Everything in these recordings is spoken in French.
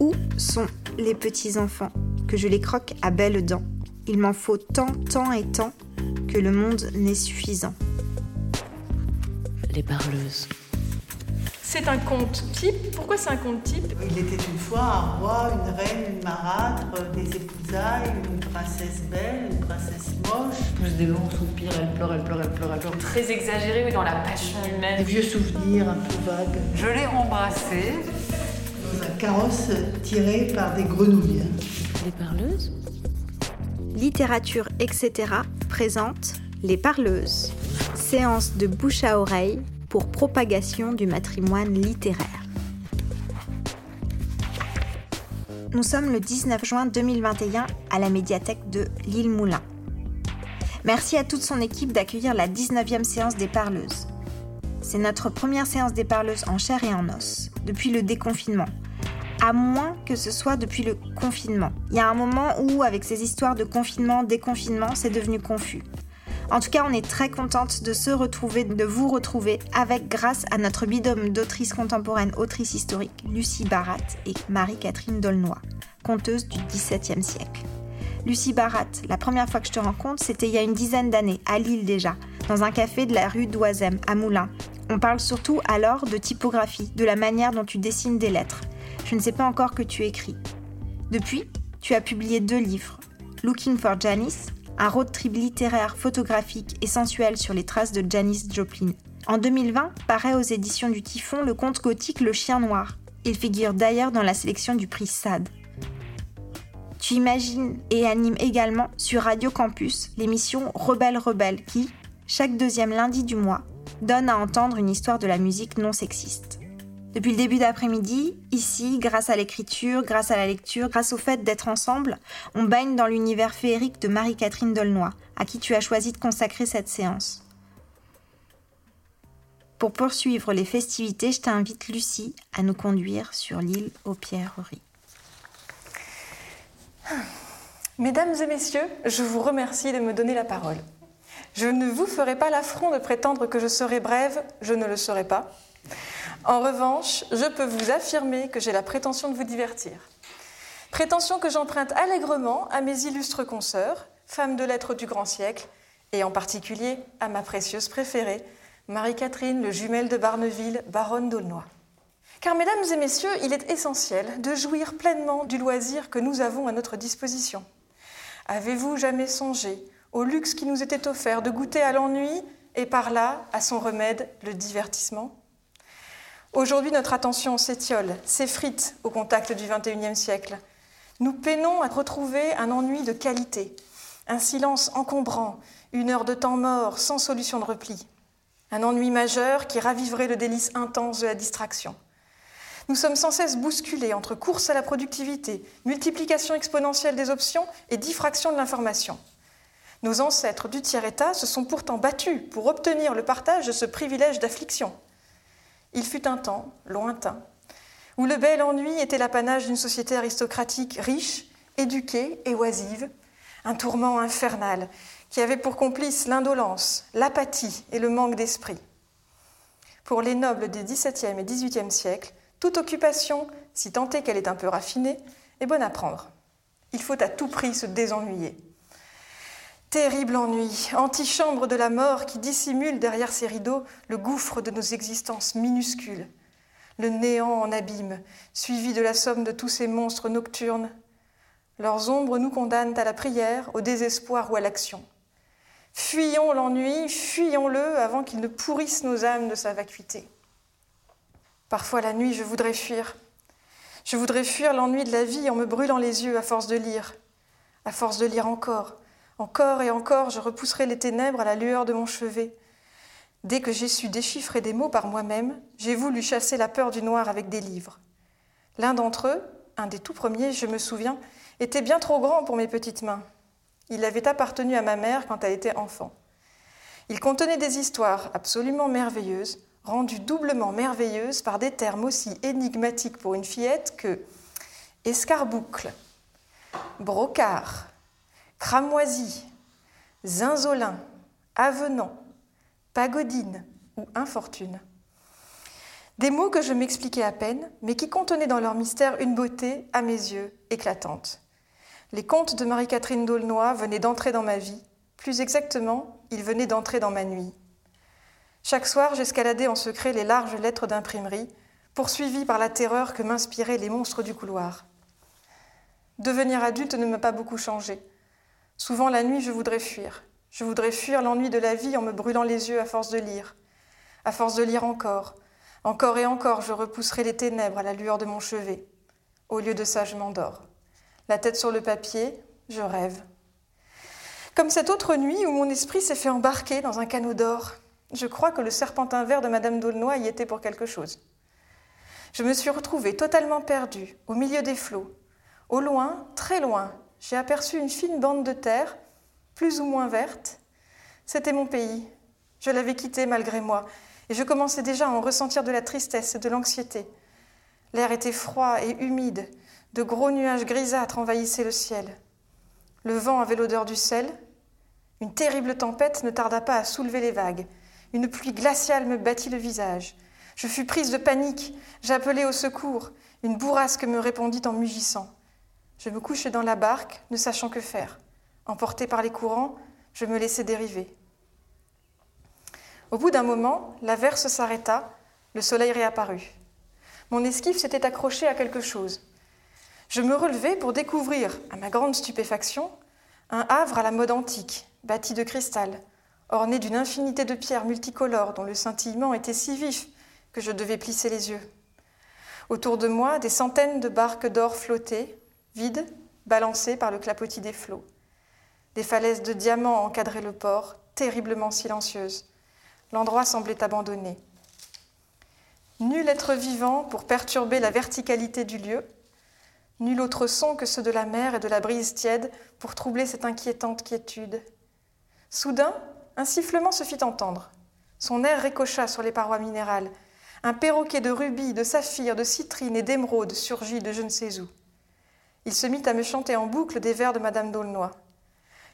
Où sont les petits-enfants Que je les croque à belles dents? Il m'en faut tant, tant et tant que le monde n'est suffisant. Les parleuses. C'est un conte type. Pourquoi c'est un conte type? Il était une fois un roi, une reine, une marâtre, des épousailles, une princesse belle, une princesse moche. Plus des longs soupirs, elle pleure, elle pleure, elle pleure, elle pleure. Très exagéré, oui, dans la passion humaine. Des vieux souvenirs un peu vagues. Je l'ai embrassé. Dans un carrosse tiré par des grenouilles. Les parleuses? Littérature, etc. présente Les Parleuses. Séance de bouche à oreille pour propagation du matrimoine littéraire. Nous sommes le 19 juin 2021 à la médiathèque de Lille Moulin. Merci à toute son équipe d'accueillir la 19e séance des parleuses. C'est notre première séance des parleuses en chair et en os, depuis le déconfinement. À moins que ce soit depuis le confinement. Il y a un moment où, avec ces histoires de confinement, déconfinement, c'est devenu confus. En tout cas, on est très contente de se retrouver, de vous retrouver avec grâce à notre bidôme d'autrices contemporaines, autrices historiques, Lucie Barat et Marie-Catherine Dolnoy, conteuse du XVIIe siècle. Lucie Barat, la première fois que je te rencontre, c'était il y a une dizaine d'années, à Lille déjà, dans un café de la rue d'Oisem, à Moulins. On parle surtout alors de typographie, de la manière dont tu dessines des lettres. Je ne sais pas encore que tu écris. Depuis, tu as publié deux livres, Looking for Janice un road trip littéraire, photographique et sensuel sur les traces de Janis Joplin. En 2020, paraît aux éditions du Typhon le conte gothique Le Chien Noir. Il figure d'ailleurs dans la sélection du prix SAD. Tu imagines et animes également sur Radio Campus l'émission Rebelle Rebelle qui, chaque deuxième lundi du mois, donne à entendre une histoire de la musique non sexiste. Depuis le début d'après-midi, ici, grâce à l'écriture, grâce à la lecture, grâce au fait d'être ensemble, on baigne dans l'univers féerique de Marie-Catherine Dolnoy, à qui tu as choisi de consacrer cette séance. Pour poursuivre les festivités, je t'invite Lucie à nous conduire sur l'île aux Pierreries. Mesdames et messieurs, je vous remercie de me donner la parole. Je ne vous ferai pas l'affront de prétendre que je serai brève, je ne le serai pas. En revanche, je peux vous affirmer que j'ai la prétention de vous divertir. Prétention que j'emprunte allègrement à mes illustres consoeurs, femmes de lettres du grand siècle, et en particulier à ma précieuse préférée, Marie-Catherine, le jumelle de Barneville, baronne d'Aulnoy. Car, mesdames et messieurs, il est essentiel de jouir pleinement du loisir que nous avons à notre disposition. Avez-vous jamais songé au luxe qui nous était offert de goûter à l'ennui et par là à son remède, le divertissement? Aujourd'hui, notre attention s'étiole, s'effrite au contact du XXIe siècle. Nous peinons à retrouver un ennui de qualité, un silence encombrant, une heure de temps mort sans solution de repli. Un ennui majeur qui raviverait le délice intense de la distraction. Nous sommes sans cesse bousculés entre course à la productivité, multiplication exponentielle des options et diffraction de l'information. Nos ancêtres du tiers-État se sont pourtant battus pour obtenir le partage de ce privilège d'affliction. Il fut un temps, lointain, où le bel ennui était l'apanage d'une société aristocratique riche, éduquée et oisive, un tourment infernal qui avait pour complice l'indolence, l'apathie et le manque d'esprit. Pour les nobles des XVIIe et XVIIIe siècles, toute occupation, si tant est qu'elle est un peu raffinée, est bonne à prendre. Il faut à tout prix se désennuyer. Terrible ennui, antichambre de la mort qui dissimule derrière ses rideaux le gouffre de nos existences minuscules, le néant en abîme, suivi de la somme de tous ces monstres nocturnes. Leurs ombres nous condamnent à la prière, au désespoir ou à l'action. Fuyons l'ennui, fuyons-le avant qu'il ne pourrisse nos âmes de sa vacuité. Parfois la nuit, je voudrais fuir. Je voudrais fuir l'ennui de la vie en me brûlant les yeux à force de lire, à force de lire encore, encore et encore, je repousserai les ténèbres à la lueur de mon chevet. Dès que j'ai su déchiffrer des mots par moi-même, j'ai voulu chasser la peur du noir avec des livres. L'un d'entre eux, un des tout premiers, je me souviens, était bien trop grand pour mes petites mains. Il avait appartenu à ma mère quand elle était enfant. Il contenait des histoires absolument merveilleuses, rendues doublement merveilleuses par des termes aussi énigmatiques pour une fillette que escarboucle, brocard, cramoisi, zinzolin, avenant, pagodine ou infortune. Des mots que je m'expliquais à peine, mais qui contenaient dans leur mystère une beauté, à mes yeux, éclatante. Les contes de Marie-Catherine d'Aulnoy venaient d'entrer dans ma vie, plus exactement, ils venaient d'entrer dans ma nuit. Chaque soir, j'escaladais en secret les larges lettres d'imprimerie, poursuivi par la terreur que m'inspiraient les monstres du couloir. Devenir adulte ne m'a pas beaucoup changé. Souvent la nuit, je voudrais fuir. Je voudrais fuir l'ennui de la vie en me brûlant les yeux à force de lire. À force de lire encore, encore et encore, je repousserai les ténèbres à la lueur de mon chevet. Au lieu de ça, je m'endors. La tête sur le papier, je rêve. Comme cette autre nuit où mon esprit s'est fait embarquer dans un canot d'or. Je crois que le serpentin vert de Madame d'Aulnoy y était pour quelque chose. Je me suis retrouvée totalement perdue, au milieu des flots. Au loin, très loin, j'ai aperçu une fine bande de terre, plus ou moins verte. C'était mon pays. Je l'avais quitté malgré moi, et je commençais déjà à en ressentir de la tristesse et de l'anxiété. L'air était froid et humide, de gros nuages grisâtres envahissaient le ciel. Le vent avait l'odeur du sel. Une terrible tempête ne tarda pas à soulever les vagues. Une pluie glaciale me battit le visage. Je fus prise de panique. J'appelai au secours. Une bourrasque me répondit en mugissant. Je me couchai dans la barque, ne sachant que faire. Emporté par les courants, je me laissai dériver. Au bout d'un moment, l'averse s'arrêta, le soleil réapparut. Mon esquif s'était accroché à quelque chose. Je me relevai pour découvrir, à ma grande stupéfaction, un havre à la mode antique, bâti de cristal, orné d'une infinité de pierres multicolores dont le scintillement était si vif que je devais plisser les yeux. Autour de moi, des centaines de barques d'or flottaient, vides, balancées par le clapotis des flots. Des falaises de diamants encadraient le port, terriblement silencieuses. L'endroit semblait abandonné. Nul être vivant pour perturber la verticalité du lieu, nul autre son que ceux de la mer et de la brise tiède pour troubler cette inquiétante quiétude. Soudain, un sifflement se fit entendre. Son air ricocha sur les parois minérales. Un perroquet de rubis, de saphir, de citrine et d'émeraude surgit de je ne sais où. Il se mit à me chanter en boucle des vers de Madame d'Aulnoy.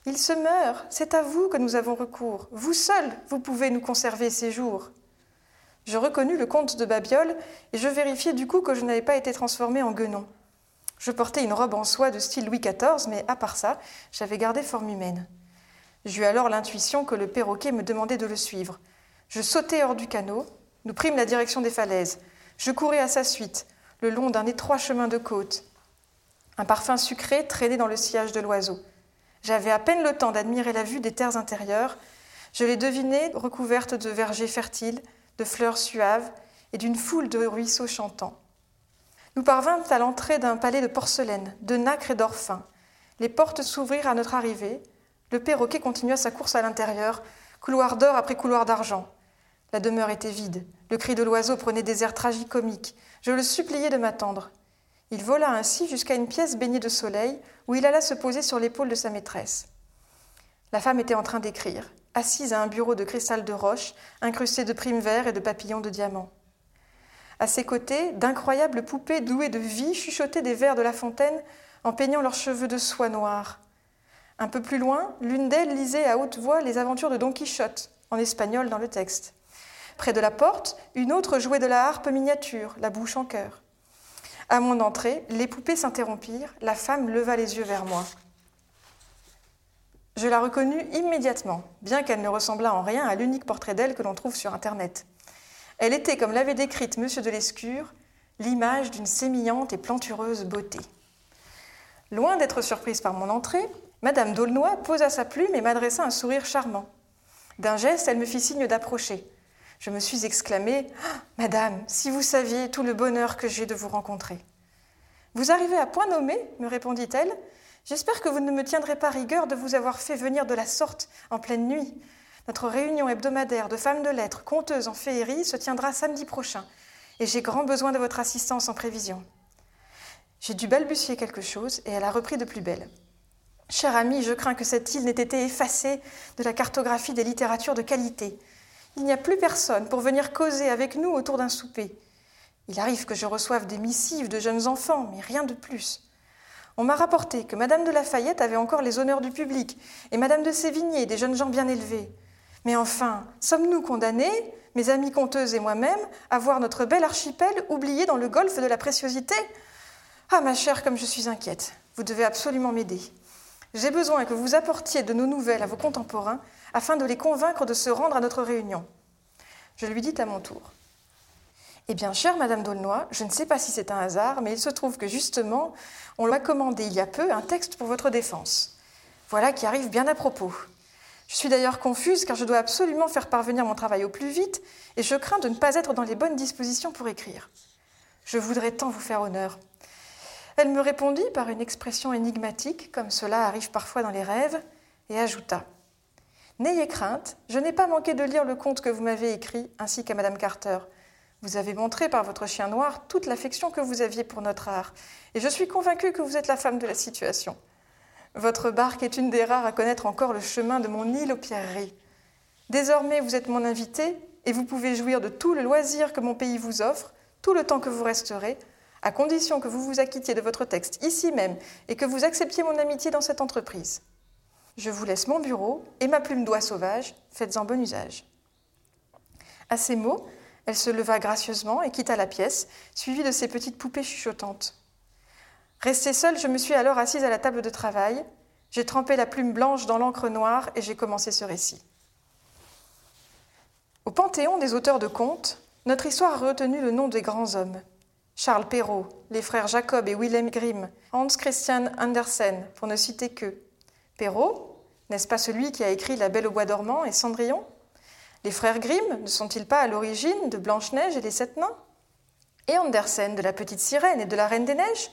Il se meurt, c'est à vous que nous avons recours. Vous seul, vous pouvez nous conserver ces jours. Je reconnus le comte de Babiole et je vérifiai du coup que je n'avais pas été transformée en guenon. Je portais une robe en soie de style Louis XIV, mais à part ça, j'avais gardé forme humaine. J'eus alors l'intuition que le perroquet me demandait de le suivre. Je sautai hors du canot, nous prîmes la direction des falaises. Je courais à sa suite, le long d'un étroit chemin de côte. Un parfum sucré traînait dans le sillage de l'oiseau. J'avais à peine le temps d'admirer la vue des terres intérieures. Je les devinais recouvertes de vergers fertiles, de fleurs suaves et d'une foule de ruisseaux chantants. Nous parvînmes à l'entrée d'un palais de porcelaine, de nacre et d'or fin. Les portes s'ouvrirent à notre arrivée. Le perroquet continua sa course à l'intérieur, couloir d'or après couloir d'argent. La demeure était vide. Le cri de l'oiseau prenait des airs tragicomiques. Je le suppliai de m'attendre. Il vola ainsi jusqu'à une pièce baignée de soleil, où il alla se poser sur l'épaule de sa maîtresse. La femme était en train d'écrire, assise à un bureau de cristal de roche, incrusté de primes verts et de papillons de diamants. À ses côtés, d'incroyables poupées douées de vie chuchotaient des vers de la fontaine en peignant leurs cheveux de soie noire. Un peu plus loin, l'une d'elles lisait à haute voix les aventures de Don Quichotte, en espagnol dans le texte. Près de la porte, une autre jouait de la harpe miniature, la bouche en cœur. À mon entrée, les poupées s'interrompirent, la femme leva les yeux vers moi. Je la reconnus immédiatement, bien qu'elle ne ressemblât en rien à l'unique portrait d'elle que l'on trouve sur Internet. Elle était, comme l'avait décrite M. de Lescure, l'image d'une sémillante et plantureuse beauté. Loin d'être surprise par mon entrée, Madame d'Aulnoy posa sa plume et m'adressa un sourire charmant. D'un geste, elle me fit signe d'approcher. Je me suis exclamée ah, Madame, si vous saviez tout le bonheur que j'ai de vous rencontrer. Vous arrivez à point nommé, me répondit-elle. J'espère que vous ne me tiendrez pas rigueur de vous avoir fait venir de la sorte en pleine nuit. Notre réunion hebdomadaire de femmes de lettres, conteuses en féerie, se tiendra samedi prochain, et j'ai grand besoin de votre assistance en prévision. J'ai dû balbutier quelque chose, et elle a repris de plus belle. Cher ami, je crains que cette île n'ait été effacée de la cartographie des littératures de qualité. Il n'y a plus personne pour venir causer avec nous autour d'un souper. Il arrive que je reçoive des missives de jeunes enfants, mais rien de plus. On m'a rapporté que Madame de Lafayette avait encore les honneurs du public, et Madame de Sévigné des jeunes gens bien élevés. Mais enfin, sommes-nous condamnés, mes amis conteuses et moi-même, à voir notre bel archipel oublié dans le golfe de la préciosité? Ah, ma chère, comme je suis inquiète. Vous devez absolument m'aider. J'ai besoin que vous apportiez de nos nouvelles à vos contemporains afin de les convaincre de se rendre à notre réunion. Je lui dis à mon tour. Eh bien, chère Madame d'Aulnoy, je ne sais pas si c'est un hasard, mais il se trouve que justement, on m'a commandé il y a peu un texte pour votre défense. Voilà qui arrive bien à propos. Je suis d'ailleurs confuse car je dois absolument faire parvenir mon travail au plus vite et je crains de ne pas être dans les bonnes dispositions pour écrire. Je voudrais tant vous faire honneur. Elle me répondit par une expression énigmatique, comme cela arrive parfois dans les rêves, et ajouta N'ayez crainte, je n'ai pas manqué de lire le conte que vous m'avez écrit, ainsi qu'à Madame Carter. Vous avez montré par votre chien noir toute l'affection que vous aviez pour notre art, et je suis convaincue que vous êtes la femme de la situation. Votre barque est une des rares à connaître encore le chemin de mon île aux pierreries. Désormais, vous êtes mon invité, et vous pouvez jouir de tout le loisir que mon pays vous offre, tout le temps que vous resterez, à condition que vous vous acquittiez de votre texte ici même et que vous acceptiez mon amitié dans cette entreprise. Je vous laisse mon bureau et ma plume d'oie sauvage, faites-en bon usage. À ces mots, elle se leva gracieusement et quitta la pièce, suivie de ses petites poupées chuchotantes. Restée seule, je me suis alors assise à la table de travail, j'ai trempé la plume blanche dans l'encre noire et j'ai commencé ce récit. Au panthéon des auteurs de contes, notre histoire a retenu le nom des grands hommes. Charles Perrault, les frères Jacob et Wilhelm Grimm, Hans Christian Andersen, pour ne citer qu'eux. Perrault, n'est-ce pas celui qui a écrit La Belle au bois dormant et Cendrillon? Les frères Grimm ne sont-ils pas à l'origine de Blanche-Neige et les Sept Nains? Et Andersen de La Petite Sirène et de La Reine des Neiges?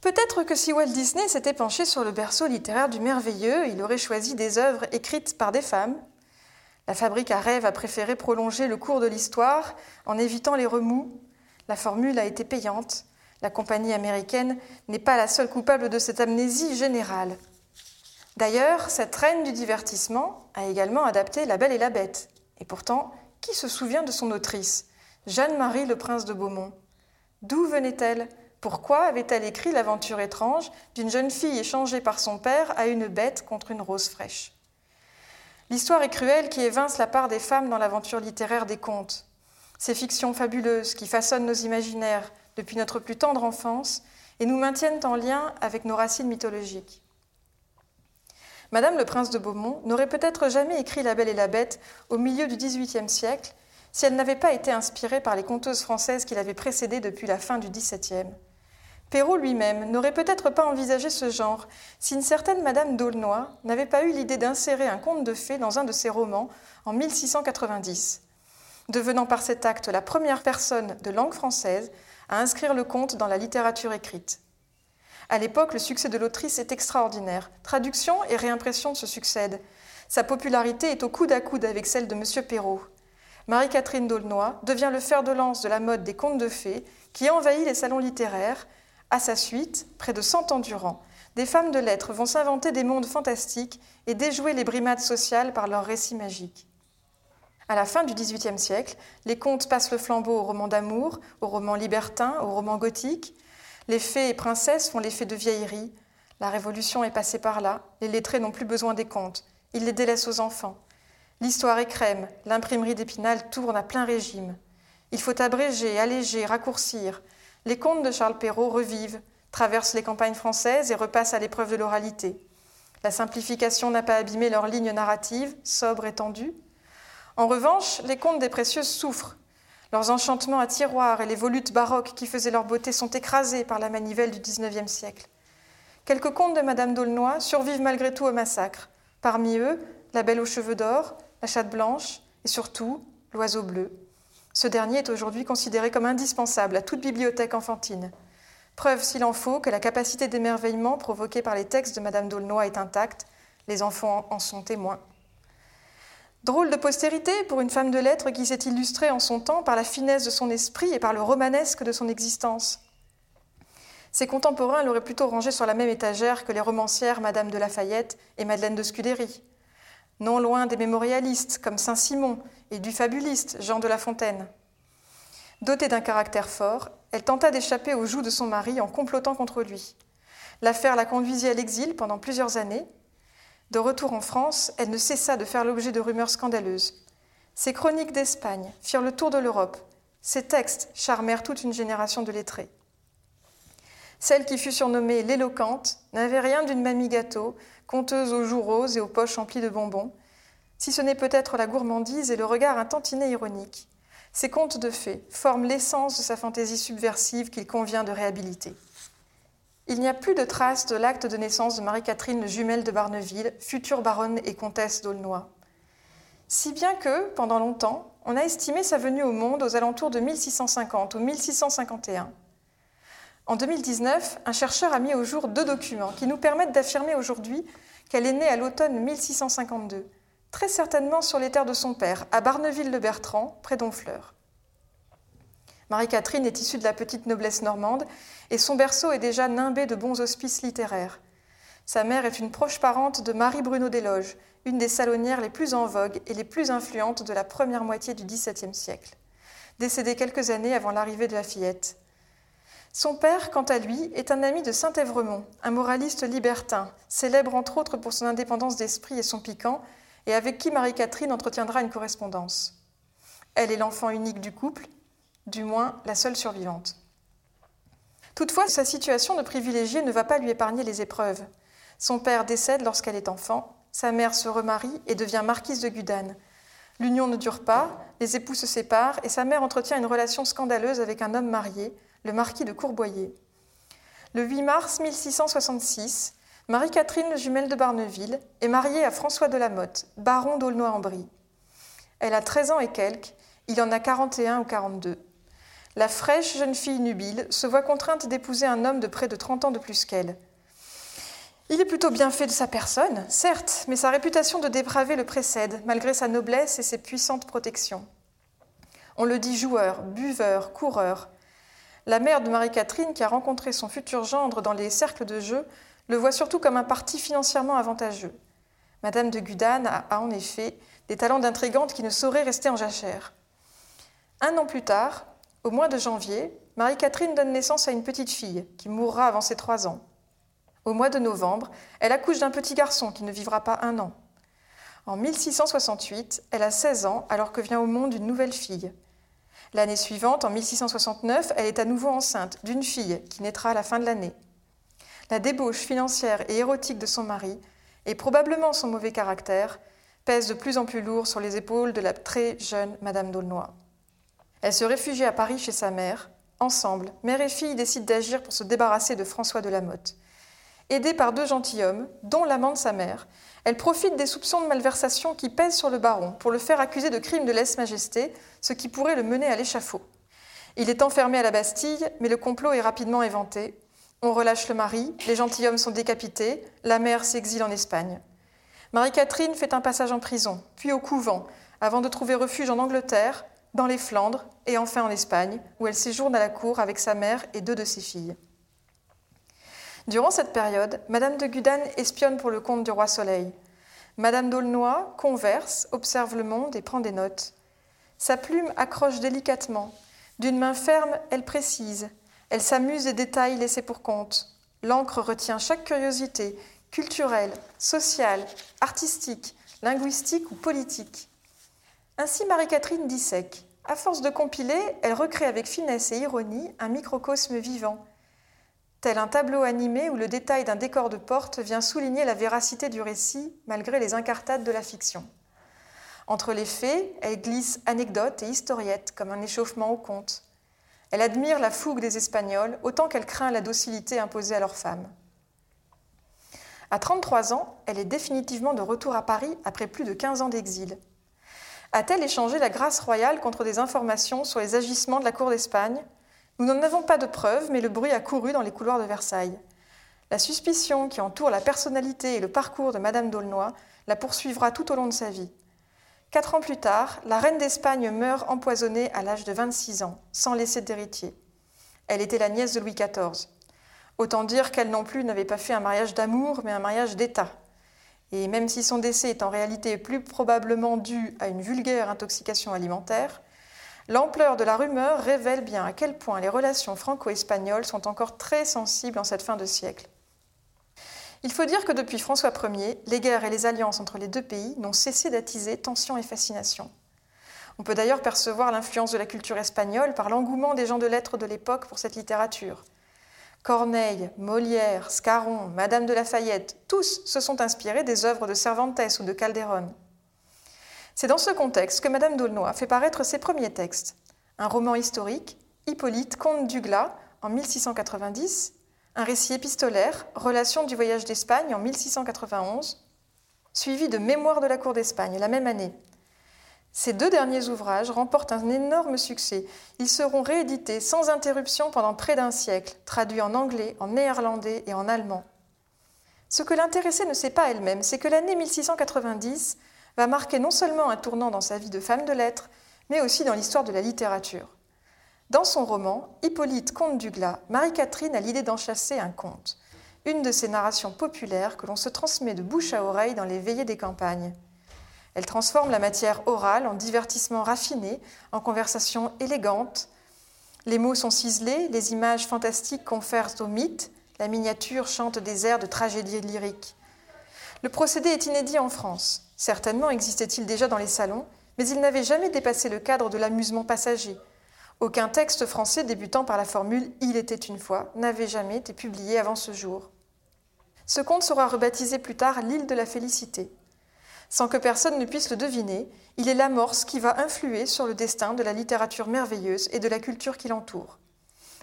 Peut-être que si Walt Disney s'était penché sur le berceau littéraire du merveilleux, il aurait choisi des œuvres écrites par des femmes. La fabrique à rêves a préféré prolonger le cours de l'histoire en évitant les remous. La formule a été payante. La compagnie américaine n'est pas la seule coupable de cette amnésie générale. D'ailleurs, cette reine du divertissement a également adapté La Belle et la Bête. Et pourtant, qui se souvient de son autrice Jeanne-Marie le Prince de Beaumont? D'où venait-elle? Pourquoi avait-elle écrit l'aventure étrange d'une jeune fille échangée par son père à une bête contre une rose fraîche? L'histoire est cruelle qui évince la part des femmes dans l'aventure littéraire des contes. Ces fictions fabuleuses qui façonnent nos imaginaires depuis notre plus tendre enfance et nous maintiennent en lien avec nos racines mythologiques. Madame le prince de Beaumont n'aurait peut-être jamais écrit La Belle et la Bête au milieu du XVIIIe siècle si elle n'avait pas été inspirée par les conteuses françaises qui l'avaient précédée depuis la fin du XVIIe. Perrault lui-même n'aurait peut-être pas envisagé ce genre si une certaine Madame d'Aulnoy n'avait pas eu l'idée d'insérer un conte de fées dans un de ses romans en 1690, devenant par cet acte la première personne de langue française à inscrire le conte dans la littérature écrite. À l'époque, le succès de l'autrice est extraordinaire. Traduction et réimpression se succèdent. Sa popularité est au coude à coude avec celle de M. Perrault. Marie-Catherine d'Aulnoy devient le fer de lance de la mode des contes de fées qui envahit les salons littéraires à sa suite, près de cent ans durant, des femmes de lettres vont s'inventer des mondes fantastiques et déjouer les brimades sociales par leurs récits magiques. À la fin du XVIIIe siècle, les contes passent le flambeau aux romans d'amour, aux romans libertins, aux romans gothiques. Les fées et princesses font l'effet de vieillerie. La Révolution est passée par là. Les lettrés n'ont plus besoin des contes. Ils les délaissent aux enfants. L'histoire est crème. L'imprimerie d'Épinal tourne à plein régime. Il faut abréger, alléger, raccourcir. Les contes de Charles Perrault revivent, traversent les campagnes françaises et repassent à l'épreuve de l'oralité. La simplification n'a pas abîmé leur ligne narrative, sobre et tendue. En revanche, les contes des précieuses souffrent. Leurs enchantements à tiroirs et les volutes baroques qui faisaient leur beauté sont écrasés par la manivelle du XIXe siècle. Quelques contes de Madame d'Aulnoy survivent malgré tout au massacre. Parmi eux, La Belle aux cheveux d'or, La Chatte blanche et surtout L'Oiseau bleu. Ce dernier est aujourd'hui considéré comme indispensable à toute bibliothèque enfantine. Preuve, s'il en faut, que la capacité d'émerveillement provoquée par les textes de Madame d'Aulnoy est intacte. Les enfants en sont témoins. Drôle de postérité pour une femme de lettres qui s'est illustrée en son temps par la finesse de son esprit et par le romanesque de son existence. Ses contemporains l'auraient plutôt rangée sur la même étagère que les romancières Madame de Lafayette et Madeleine de Scudéry, non loin des mémorialistes comme Saint-Simon et du fabuliste Jean de La Fontaine. Dotée d'un caractère fort, elle tenta d'échapper aux joues de son mari en complotant contre lui. L'affaire la conduisit à l'exil pendant plusieurs années, De retour en France, elle ne cessa de faire l'objet de rumeurs scandaleuses. Ses chroniques d'Espagne firent le tour de l'Europe. Ses textes charmèrent toute une génération de lettrés. Celle qui fut surnommée l'éloquente n'avait rien d'une mamie gâteau, conteuse aux joues roses et aux poches emplies de bonbons, si ce n'est peut-être la gourmandise et le regard un tantinet ironique. Ces contes de fées forment l'essence de sa fantaisie subversive qu'il convient de réhabiliter. Il n'y a plus de traces de l'acte de naissance de Marie-Catherine jumelle de Barneville, future baronne et comtesse d'Aulnoy. Si bien que, pendant longtemps, on a estimé sa venue au monde aux alentours de 1650 ou 1651. En 2019, un chercheur a mis au jour deux documents qui nous permettent d'affirmer aujourd'hui qu'elle est née à l'automne 1652, très certainement sur les terres de son père, à Barneville-le-Bertrand, près d'Honfleur. Marie-Catherine est issue de la petite noblesse normande et son berceau est déjà nimbé de bons auspices littéraires. Sa mère est une proche parente de Marie Bruno Desloges, une des salonnières les plus en vogue et les plus influentes de la première moitié du XVIIe siècle, décédée quelques années avant l'arrivée de la fillette. Son père, quant à lui, est un ami de Saint-Évremont, un moraliste libertin, célèbre entre autres pour son indépendance d'esprit et son piquant, et avec qui Marie-Catherine entretiendra une correspondance. Elle est l'enfant unique du couple, du moins la seule survivante. Toutefois, sa situation de privilégiée ne va pas lui épargner les épreuves. Son père décède lorsqu'elle est enfant, sa mère se remarie et devient marquise de Gudane. L'union ne dure pas, les époux se séparent et sa mère entretient une relation scandaleuse avec un homme marié, le marquis de Courboyer. Le 8 mars 1666, Marie-Catherine jumelle de Barneville est mariée à François de la Motte, baron d'Aulnoy-en-Brie. Elle a 13 ans et quelques, il en a 41 ou 42. La fraîche jeune fille nubile se voit contrainte d'épouser un homme de près de 30 ans de plus qu'elle. Il est plutôt bien fait de sa personne, certes, mais sa réputation de dépravé le précède, malgré sa noblesse et ses puissantes protections. On le dit joueur, buveur, coureur. La mère de Marie-Catherine, qui a rencontré son futur gendre dans les cercles de jeu, le voit surtout comme un parti financièrement avantageux. Madame de Gudane a, en effet des talents d'intrigante qui ne sauraient rester en jachère. Un an plus tard, au mois de janvier, Marie-Catherine donne naissance à une petite fille qui mourra avant ses trois ans. Au mois de novembre, elle accouche d'un petit garçon qui ne vivra pas un an. En 1668, elle a 16 ans alors que vient au monde une nouvelle fille. L'année suivante, en 1669, elle est à nouveau enceinte d'une fille qui naîtra à la fin de l'année la débauche financière et érotique de son mari, et probablement son mauvais caractère, pèsent de plus en plus lourd sur les épaules de la très jeune Madame d'Aulnoy. Elle se réfugie à Paris chez sa mère. Ensemble, mère et fille décident d'agir pour se débarrasser de François de la Motte. Aidée par deux gentilshommes, dont l'amant de sa mère, elle profite des soupçons de malversation qui pèsent sur le baron pour le faire accuser de crime de lèse-majesté, ce qui pourrait le mener à l'échafaud. Il est enfermé à la Bastille, mais le complot est rapidement éventé on relâche le mari, les gentilshommes sont décapités, la mère s'exile en Espagne. Marie-Catherine fait un passage en prison, puis au couvent, avant de trouver refuge en Angleterre, dans les Flandres et enfin en Espagne, où elle séjourne à la cour avec sa mère et deux de ses filles. Durant cette période, Madame de Gudane espionne pour le compte du roi Soleil. Madame d'Aulnoy converse, observe le monde et prend des notes. Sa plume accroche délicatement. D'une main ferme, elle précise, elle s'amuse des détails laissés pour compte. L'encre retient chaque curiosité, culturelle, sociale, artistique, linguistique ou politique. Ainsi Marie-Catherine dissèque. À force de compiler, elle recrée avec finesse et ironie un microcosme vivant, tel un tableau animé où le détail d'un décor de porte vient souligner la véracité du récit malgré les incartades de la fiction. Entre les faits, elle glisse anecdotes et historiettes comme un échauffement au conte. Elle admire la fougue des Espagnols autant qu'elle craint la docilité imposée à leurs femmes. À 33 ans, elle est définitivement de retour à Paris après plus de 15 ans d'exil. A-t-elle échangé la grâce royale contre des informations sur les agissements de la cour d'Espagne? Nous n'en avons pas de preuves, mais le bruit a couru dans les couloirs de Versailles. La suspicion qui entoure la personnalité et le parcours de Madame d'Aulnoy la poursuivra tout au long de sa vie. Quatre ans plus tard, la reine d'Espagne meurt empoisonnée à l'âge de 26 ans, sans laisser d'héritier. Elle était la nièce de Louis XIV. Autant dire qu'elle non plus n'avait pas fait un mariage d'amour, mais un mariage d'État. Et même si son décès est en réalité plus probablement dû à une vulgaire intoxication alimentaire, l'ampleur de la rumeur révèle bien à quel point les relations franco-espagnoles sont encore très sensibles en cette fin de siècle. Il faut dire que depuis François Ier, les guerres et les alliances entre les deux pays n'ont cessé d'attiser tensions et fascinations. On peut d'ailleurs percevoir l'influence de la culture espagnole par l'engouement des gens de lettres de l'époque pour cette littérature. Corneille, Molière, Scarron, Madame de Lafayette, tous se sont inspirés des œuvres de Cervantes ou de Calderon. C'est dans ce contexte que Madame d'Aulnoy fait paraître ses premiers textes. Un roman historique, Hippolyte, comte d'Ugla, en 1690, un récit épistolaire, Relation du voyage d'Espagne, en 1691, suivi de Mémoires de la cour d'Espagne, la même année. Ces deux derniers ouvrages remportent un énorme succès. Ils seront réédités sans interruption pendant près d'un siècle, traduits en anglais, en néerlandais et en allemand. Ce que l'intéressée ne sait pas elle-même, c'est que l'année 1690 va marquer non seulement un tournant dans sa vie de femme de lettres, mais aussi dans l'histoire de la littérature. Dans son roman, Hippolyte, comte du Glas, Marie-Catherine a l'idée d'en chasser un conte, une de ces narrations populaires que l'on se transmet de bouche à oreille dans les veillées des campagnes. Elle transforme la matière orale en divertissement raffiné, en conversation élégante. Les mots sont ciselés, les images fantastiques confèrent au mythe, la miniature chante des airs de tragédie lyrique. Le procédé est inédit en France. Certainement existait-il déjà dans les salons, mais il n'avait jamais dépassé le cadre de l'amusement passager. Aucun texte français débutant par la formule Il était une fois n'avait jamais été publié avant ce jour. Ce conte sera rebaptisé plus tard L'île de la félicité. Sans que personne ne puisse le deviner, il est l'amorce qui va influer sur le destin de la littérature merveilleuse et de la culture qui l'entoure.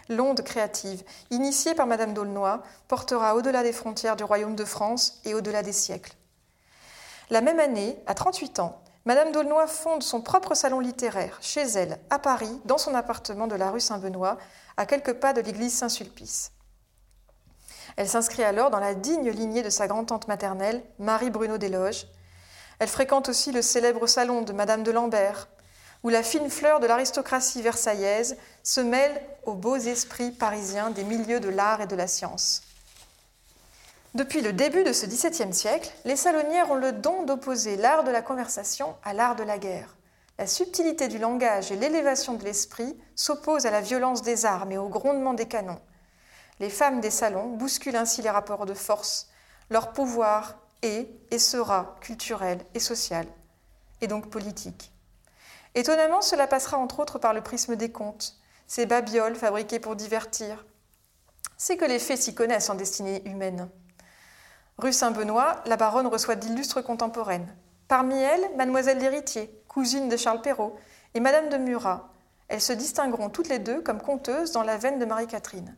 L'onde créative, initiée par Madame d'Aulnoy, portera au-delà des frontières du royaume de France et au-delà des siècles. La même année, à 38 ans, Madame d'Aulnoy fonde son propre salon littéraire, chez elle, à Paris, dans son appartement de la rue Saint-Benoît, à quelques pas de l'église Saint-Sulpice. Elle s'inscrit alors dans la digne lignée de sa grand-tante maternelle, Marie Bruno Desloges. Elle fréquente aussi le célèbre salon de Madame de Lambert, où la fine fleur de l'aristocratie versaillaise se mêle aux beaux esprits parisiens des milieux de l'art et de la science. Depuis le début de ce XVIIe siècle, les salonnières ont le don d'opposer l'art de la conversation à l'art de la guerre. La subtilité du langage et l'élévation de l'esprit s'opposent à la violence des armes et au grondement des canons. Les femmes des salons bousculent ainsi les rapports de force. Leur pouvoir est et sera culturel et social, et donc politique. Étonnamment, cela passera entre autres par le prisme des contes, ces babioles fabriquées pour divertir. C'est que les faits s'y connaissent en destinée humaine. Rue Saint-Benoît, la baronne reçoit d'illustres contemporaines. Parmi elles, Mademoiselle l'héritier, cousine de Charles Perrault, et Madame de Murat. Elles se distingueront toutes les deux comme conteuses dans la veine de Marie-Catherine.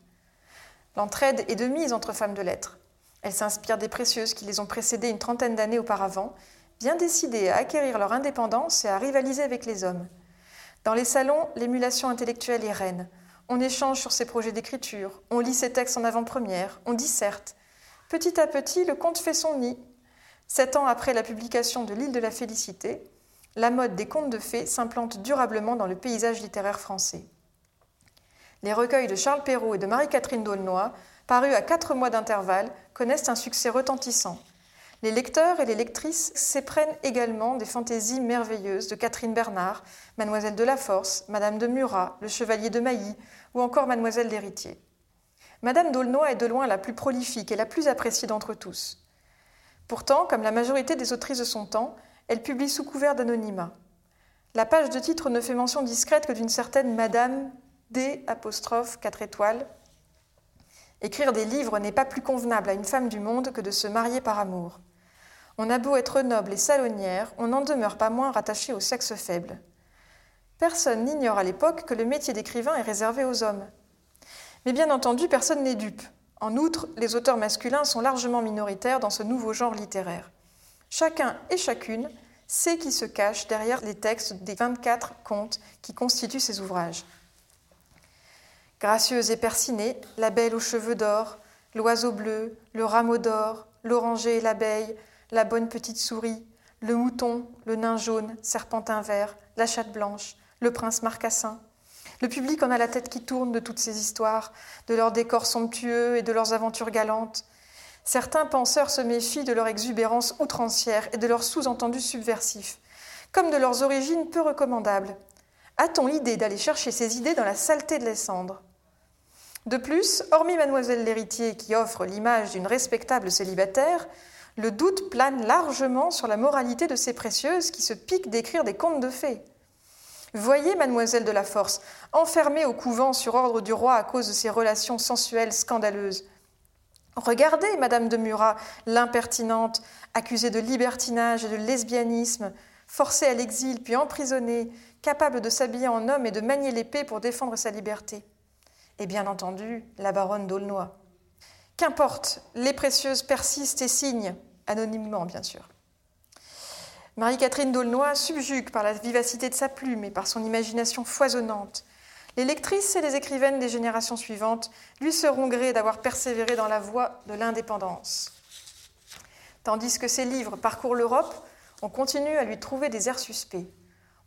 L'entraide est de mise entre femmes de lettres. Elles s'inspirent des précieuses qui les ont précédées une trentaine d'années auparavant, bien décidées à acquérir leur indépendance et à rivaliser avec les hommes. Dans les salons, l'émulation intellectuelle est reine. On échange sur ses projets d'écriture, on lit ses textes en avant-première, on disserte, Petit à petit, le conte fait son nid. Sept ans après la publication de L'île de la Félicité, la mode des contes de fées s'implante durablement dans le paysage littéraire français. Les recueils de Charles Perrault et de Marie-Catherine d'Aulnoy, parus à quatre mois d'intervalle, connaissent un succès retentissant. Les lecteurs et les lectrices s'éprennent également des fantaisies merveilleuses de Catherine Bernard, Mademoiselle de la Force, Madame de Murat, le Chevalier de Mailly ou encore Mademoiselle d'Héritier. Madame d'Aulnoy est de loin la plus prolifique et la plus appréciée d'entre tous. Pourtant, comme la majorité des autrices de son temps, elle publie sous couvert d'anonymat. La page de titre ne fait mention discrète que d'une certaine Madame D. 4 étoiles. Écrire des livres n'est pas plus convenable à une femme du monde que de se marier par amour. On a beau être noble et salonnière, on n'en demeure pas moins rattaché au sexe faible. Personne n'ignore à l'époque que le métier d'écrivain est réservé aux hommes. Mais bien entendu, personne n'est dupe. En outre, les auteurs masculins sont largement minoritaires dans ce nouveau genre littéraire. Chacun et chacune sait qui se cache derrière les textes des 24 contes qui constituent ces ouvrages. Gracieuse et persinée, la belle aux cheveux d'or, l'oiseau bleu, le rameau d'or, l'oranger et l'abeille, la bonne petite souris, le mouton, le nain jaune, serpentin vert, la chatte blanche, le prince marcassin, le public en a la tête qui tourne de toutes ces histoires, de leurs décors somptueux et de leurs aventures galantes. Certains penseurs se méfient de leur exubérance outrancière et de leurs sous-entendus subversifs, comme de leurs origines peu recommandables. A-t-on l'idée d'aller chercher ces idées dans la saleté de les cendres? De plus, hormis mademoiselle l'héritier qui offre l'image d'une respectable célibataire, le doute plane largement sur la moralité de ces précieuses qui se piquent d'écrire des contes de fées. Voyez mademoiselle de la Force, enfermée au couvent sur ordre du roi à cause de ses relations sensuelles scandaleuses. Regardez madame de Murat, l'impertinente, accusée de libertinage et de lesbianisme, forcée à l'exil puis emprisonnée, capable de s'habiller en homme et de manier l'épée pour défendre sa liberté. Et bien entendu, la baronne d'Aulnoy. Qu'importe, les précieuses persistent et signent, anonymement bien sûr. Marie-Catherine d'Aulnoy subjugue par la vivacité de sa plume et par son imagination foisonnante. Les lectrices et les écrivaines des générations suivantes lui seront grées d'avoir persévéré dans la voie de l'indépendance. Tandis que ses livres parcourent l'Europe, on continue à lui trouver des airs suspects.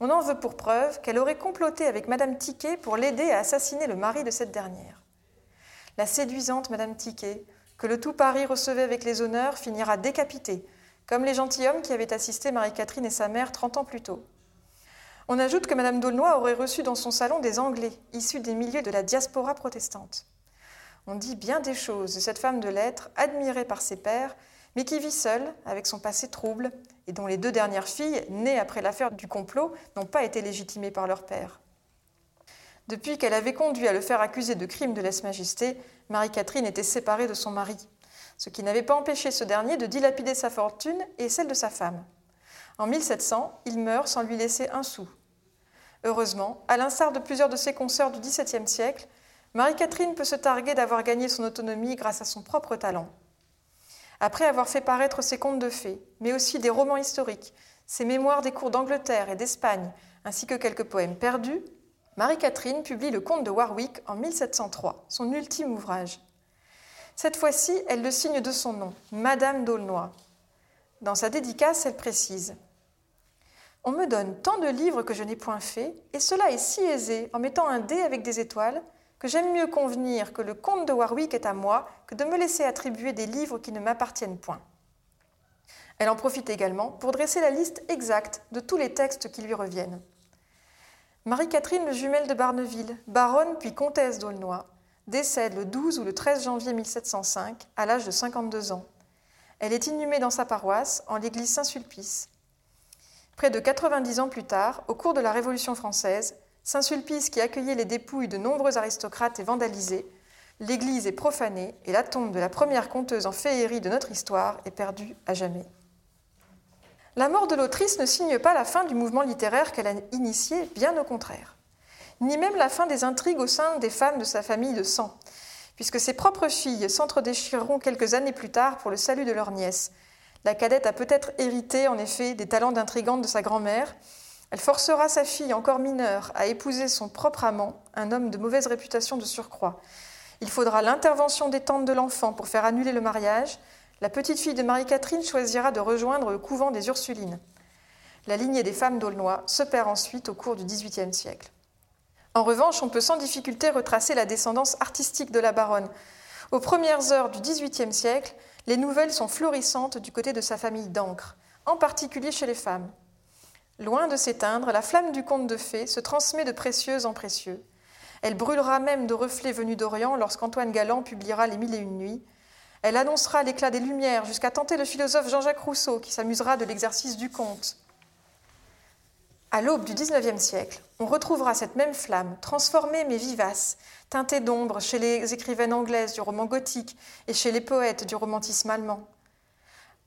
On en veut pour preuve qu'elle aurait comploté avec Madame Tiquet pour l'aider à assassiner le mari de cette dernière. La séduisante Madame Tiquet, que le tout Paris recevait avec les honneurs, finira décapitée, comme les gentilshommes qui avaient assisté Marie-Catherine et sa mère trente ans plus tôt. On ajoute que Madame d'Aulnoy aurait reçu dans son salon des Anglais, issus des milieux de la diaspora protestante. On dit bien des choses de cette femme de lettres, admirée par ses pères, mais qui vit seule, avec son passé trouble, et dont les deux dernières filles, nées après l'affaire du complot, n'ont pas été légitimées par leur père. Depuis qu'elle avait conduit à le faire accuser de crime de lèse-majesté, Marie-Catherine était séparée de son mari, ce qui n'avait pas empêché ce dernier de dilapider sa fortune et celle de sa femme. En 1700, il meurt sans lui laisser un sou. Heureusement, à l'instar de plusieurs de ses consoeurs du XVIIe siècle, Marie-Catherine peut se targuer d'avoir gagné son autonomie grâce à son propre talent. Après avoir fait paraître ses contes de fées, mais aussi des romans historiques, ses mémoires des cours d'Angleterre et d'Espagne, ainsi que quelques poèmes perdus, Marie-Catherine publie Le Comte de Warwick en 1703, son ultime ouvrage. Cette fois-ci, elle le signe de son nom, Madame d'Aulnoy. Dans sa dédicace, elle précise On me donne tant de livres que je n'ai point fait, et cela est si aisé en mettant un dé avec des étoiles que j'aime mieux convenir que le comte de Warwick est à moi que de me laisser attribuer des livres qui ne m'appartiennent point. Elle en profite également pour dresser la liste exacte de tous les textes qui lui reviennent. Marie-Catherine le jumelle de Barneville, baronne puis comtesse d'Aulnoy, décède le 12 ou le 13 janvier 1705 à l'âge de 52 ans. Elle est inhumée dans sa paroisse, en l'église Saint-Sulpice. Près de 90 ans plus tard, au cours de la Révolution française, Saint-Sulpice, qui accueillait les dépouilles de nombreux aristocrates, est vandalisé, l'église est profanée et la tombe de la première conteuse en féerie de notre histoire est perdue à jamais. La mort de l'autrice ne signe pas la fin du mouvement littéraire qu'elle a initié, bien au contraire, ni même la fin des intrigues au sein des femmes de sa famille de sang, puisque ses propres filles s'entredéchireront quelques années plus tard pour le salut de leur nièce. La cadette a peut-être hérité, en effet, des talents d'intrigante de sa grand-mère, elle forcera sa fille, encore mineure, à épouser son propre amant, un homme de mauvaise réputation de surcroît. Il faudra l'intervention des tantes de l'enfant pour faire annuler le mariage. La petite fille de Marie-Catherine choisira de rejoindre le couvent des Ursulines. La lignée des femmes d'Aulnoy se perd ensuite au cours du XVIIIe siècle. En revanche, on peut sans difficulté retracer la descendance artistique de la baronne. Aux premières heures du XVIIIe siècle, les nouvelles sont florissantes du côté de sa famille d'Ancre, en particulier chez les femmes. Loin de s'éteindre, la flamme du conte de fées se transmet de précieux en précieux. Elle brûlera même de reflets venus d'Orient lorsqu'Antoine Galland publiera Les Mille et Une Nuits. Elle annoncera l'éclat des Lumières jusqu'à tenter le philosophe Jean-Jacques Rousseau qui s'amusera de l'exercice du conte. À l'aube du XIXe siècle, on retrouvera cette même flamme, transformée mais vivace, teintée d'ombre chez les écrivaines anglaises du roman gothique et chez les poètes du romantisme allemand.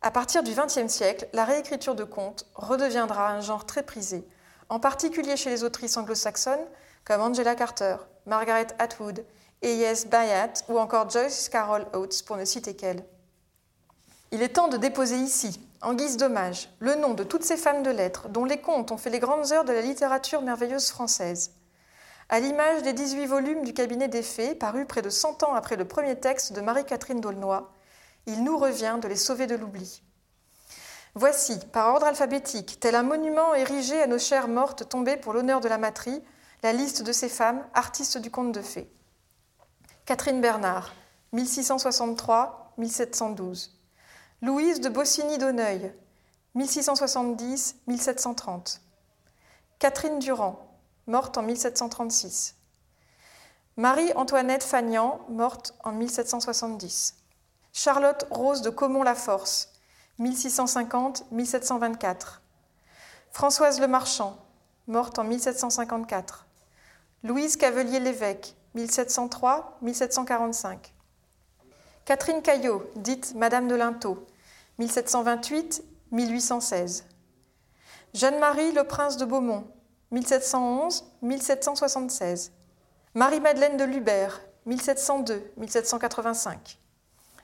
À partir du XXe siècle, la réécriture de contes redeviendra un genre très prisé, en particulier chez les autrices anglo-saxonnes comme Angela Carter, Margaret Atwood, A.S. Byatt ou encore Joyce Carol Oates, pour ne citer qu'elles. Il est temps de déposer ici, en guise d'hommage, le nom de toutes ces femmes de lettres dont les contes ont fait les grandes heures de la littérature merveilleuse française. À l'image des 18 volumes du cabinet des fées, parus près de 100 ans après le premier texte de Marie-Catherine d'Aulnoy, il nous revient de les sauver de l'oubli. Voici, par ordre alphabétique, tel un monument érigé à nos chères mortes tombées pour l'honneur de la matrie, la liste de ces femmes, artistes du conte de fées. Catherine Bernard, 1663-1712. Louise de Bossigny d'Auneuil, 1670-1730. Catherine Durand, morte en 1736. Marie-Antoinette Fagnan, morte en 1770. Charlotte Rose de Caumont-la-Force, 1650-1724. Françoise Le Marchand, morte en 1754. Louise Cavelier-Lévesque, 1703-1745. Catherine Caillot, dite Madame de Lintot, 1728-1816. Jeanne-Marie Le Prince de Beaumont, 1711-1776. Marie-Madeleine de Lubert, 1702-1785.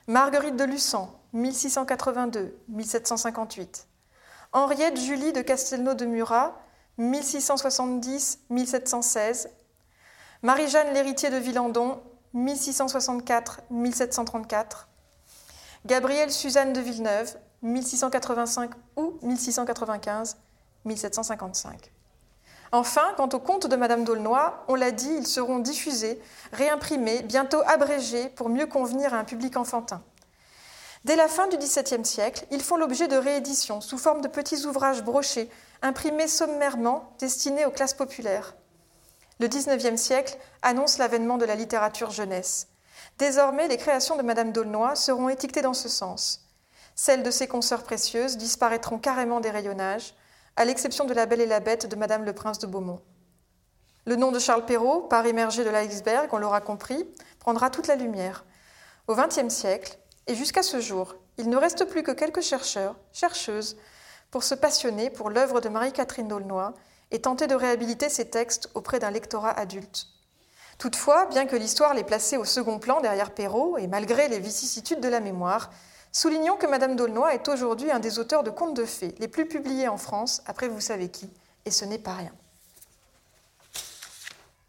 Marguerite de Luçon, 1682-1758. Henriette Julie de Castelnau de Murat, 1670-1716. Marie-Jeanne l'héritier de Villandon, 1664-1734. Gabrielle Suzanne de Villeneuve, 1685 ou 1695, 1755. Enfin, quant aux contes de Madame d'Aulnoy, on l'a dit, ils seront diffusés, réimprimés, bientôt abrégés pour mieux convenir à un public enfantin. Dès la fin du XVIIe siècle, ils font l'objet de rééditions sous forme de petits ouvrages brochés, imprimés sommairement, destinés aux classes populaires. Le XIXe siècle annonce l'avènement de la littérature jeunesse. Désormais, les créations de Madame d'Aulnoy seront étiquetées dans ce sens. Celles de ses consoeurs précieuses disparaîtront carrément des rayonnages, à l'exception de La Belle et la Bête de Madame le Prince de Beaumont. Le nom de Charles Perrault, par émergé de l'iceberg, on l'aura compris, prendra toute la lumière. Au XXe siècle, et jusqu'à ce jour, il ne reste plus que quelques chercheurs, chercheuses, pour se passionner pour l'œuvre de Marie-Catherine d'Aulnoy et tenter de réhabiliter ses textes auprès d'un lectorat adulte. Toutefois, bien que l'histoire l'ait placé au second plan derrière Perrault, et malgré les vicissitudes de la mémoire, Soulignons que Madame d'Aulnoy est aujourd'hui un des auteurs de contes de fées les plus publiés en France, après vous savez qui, et ce n'est pas rien.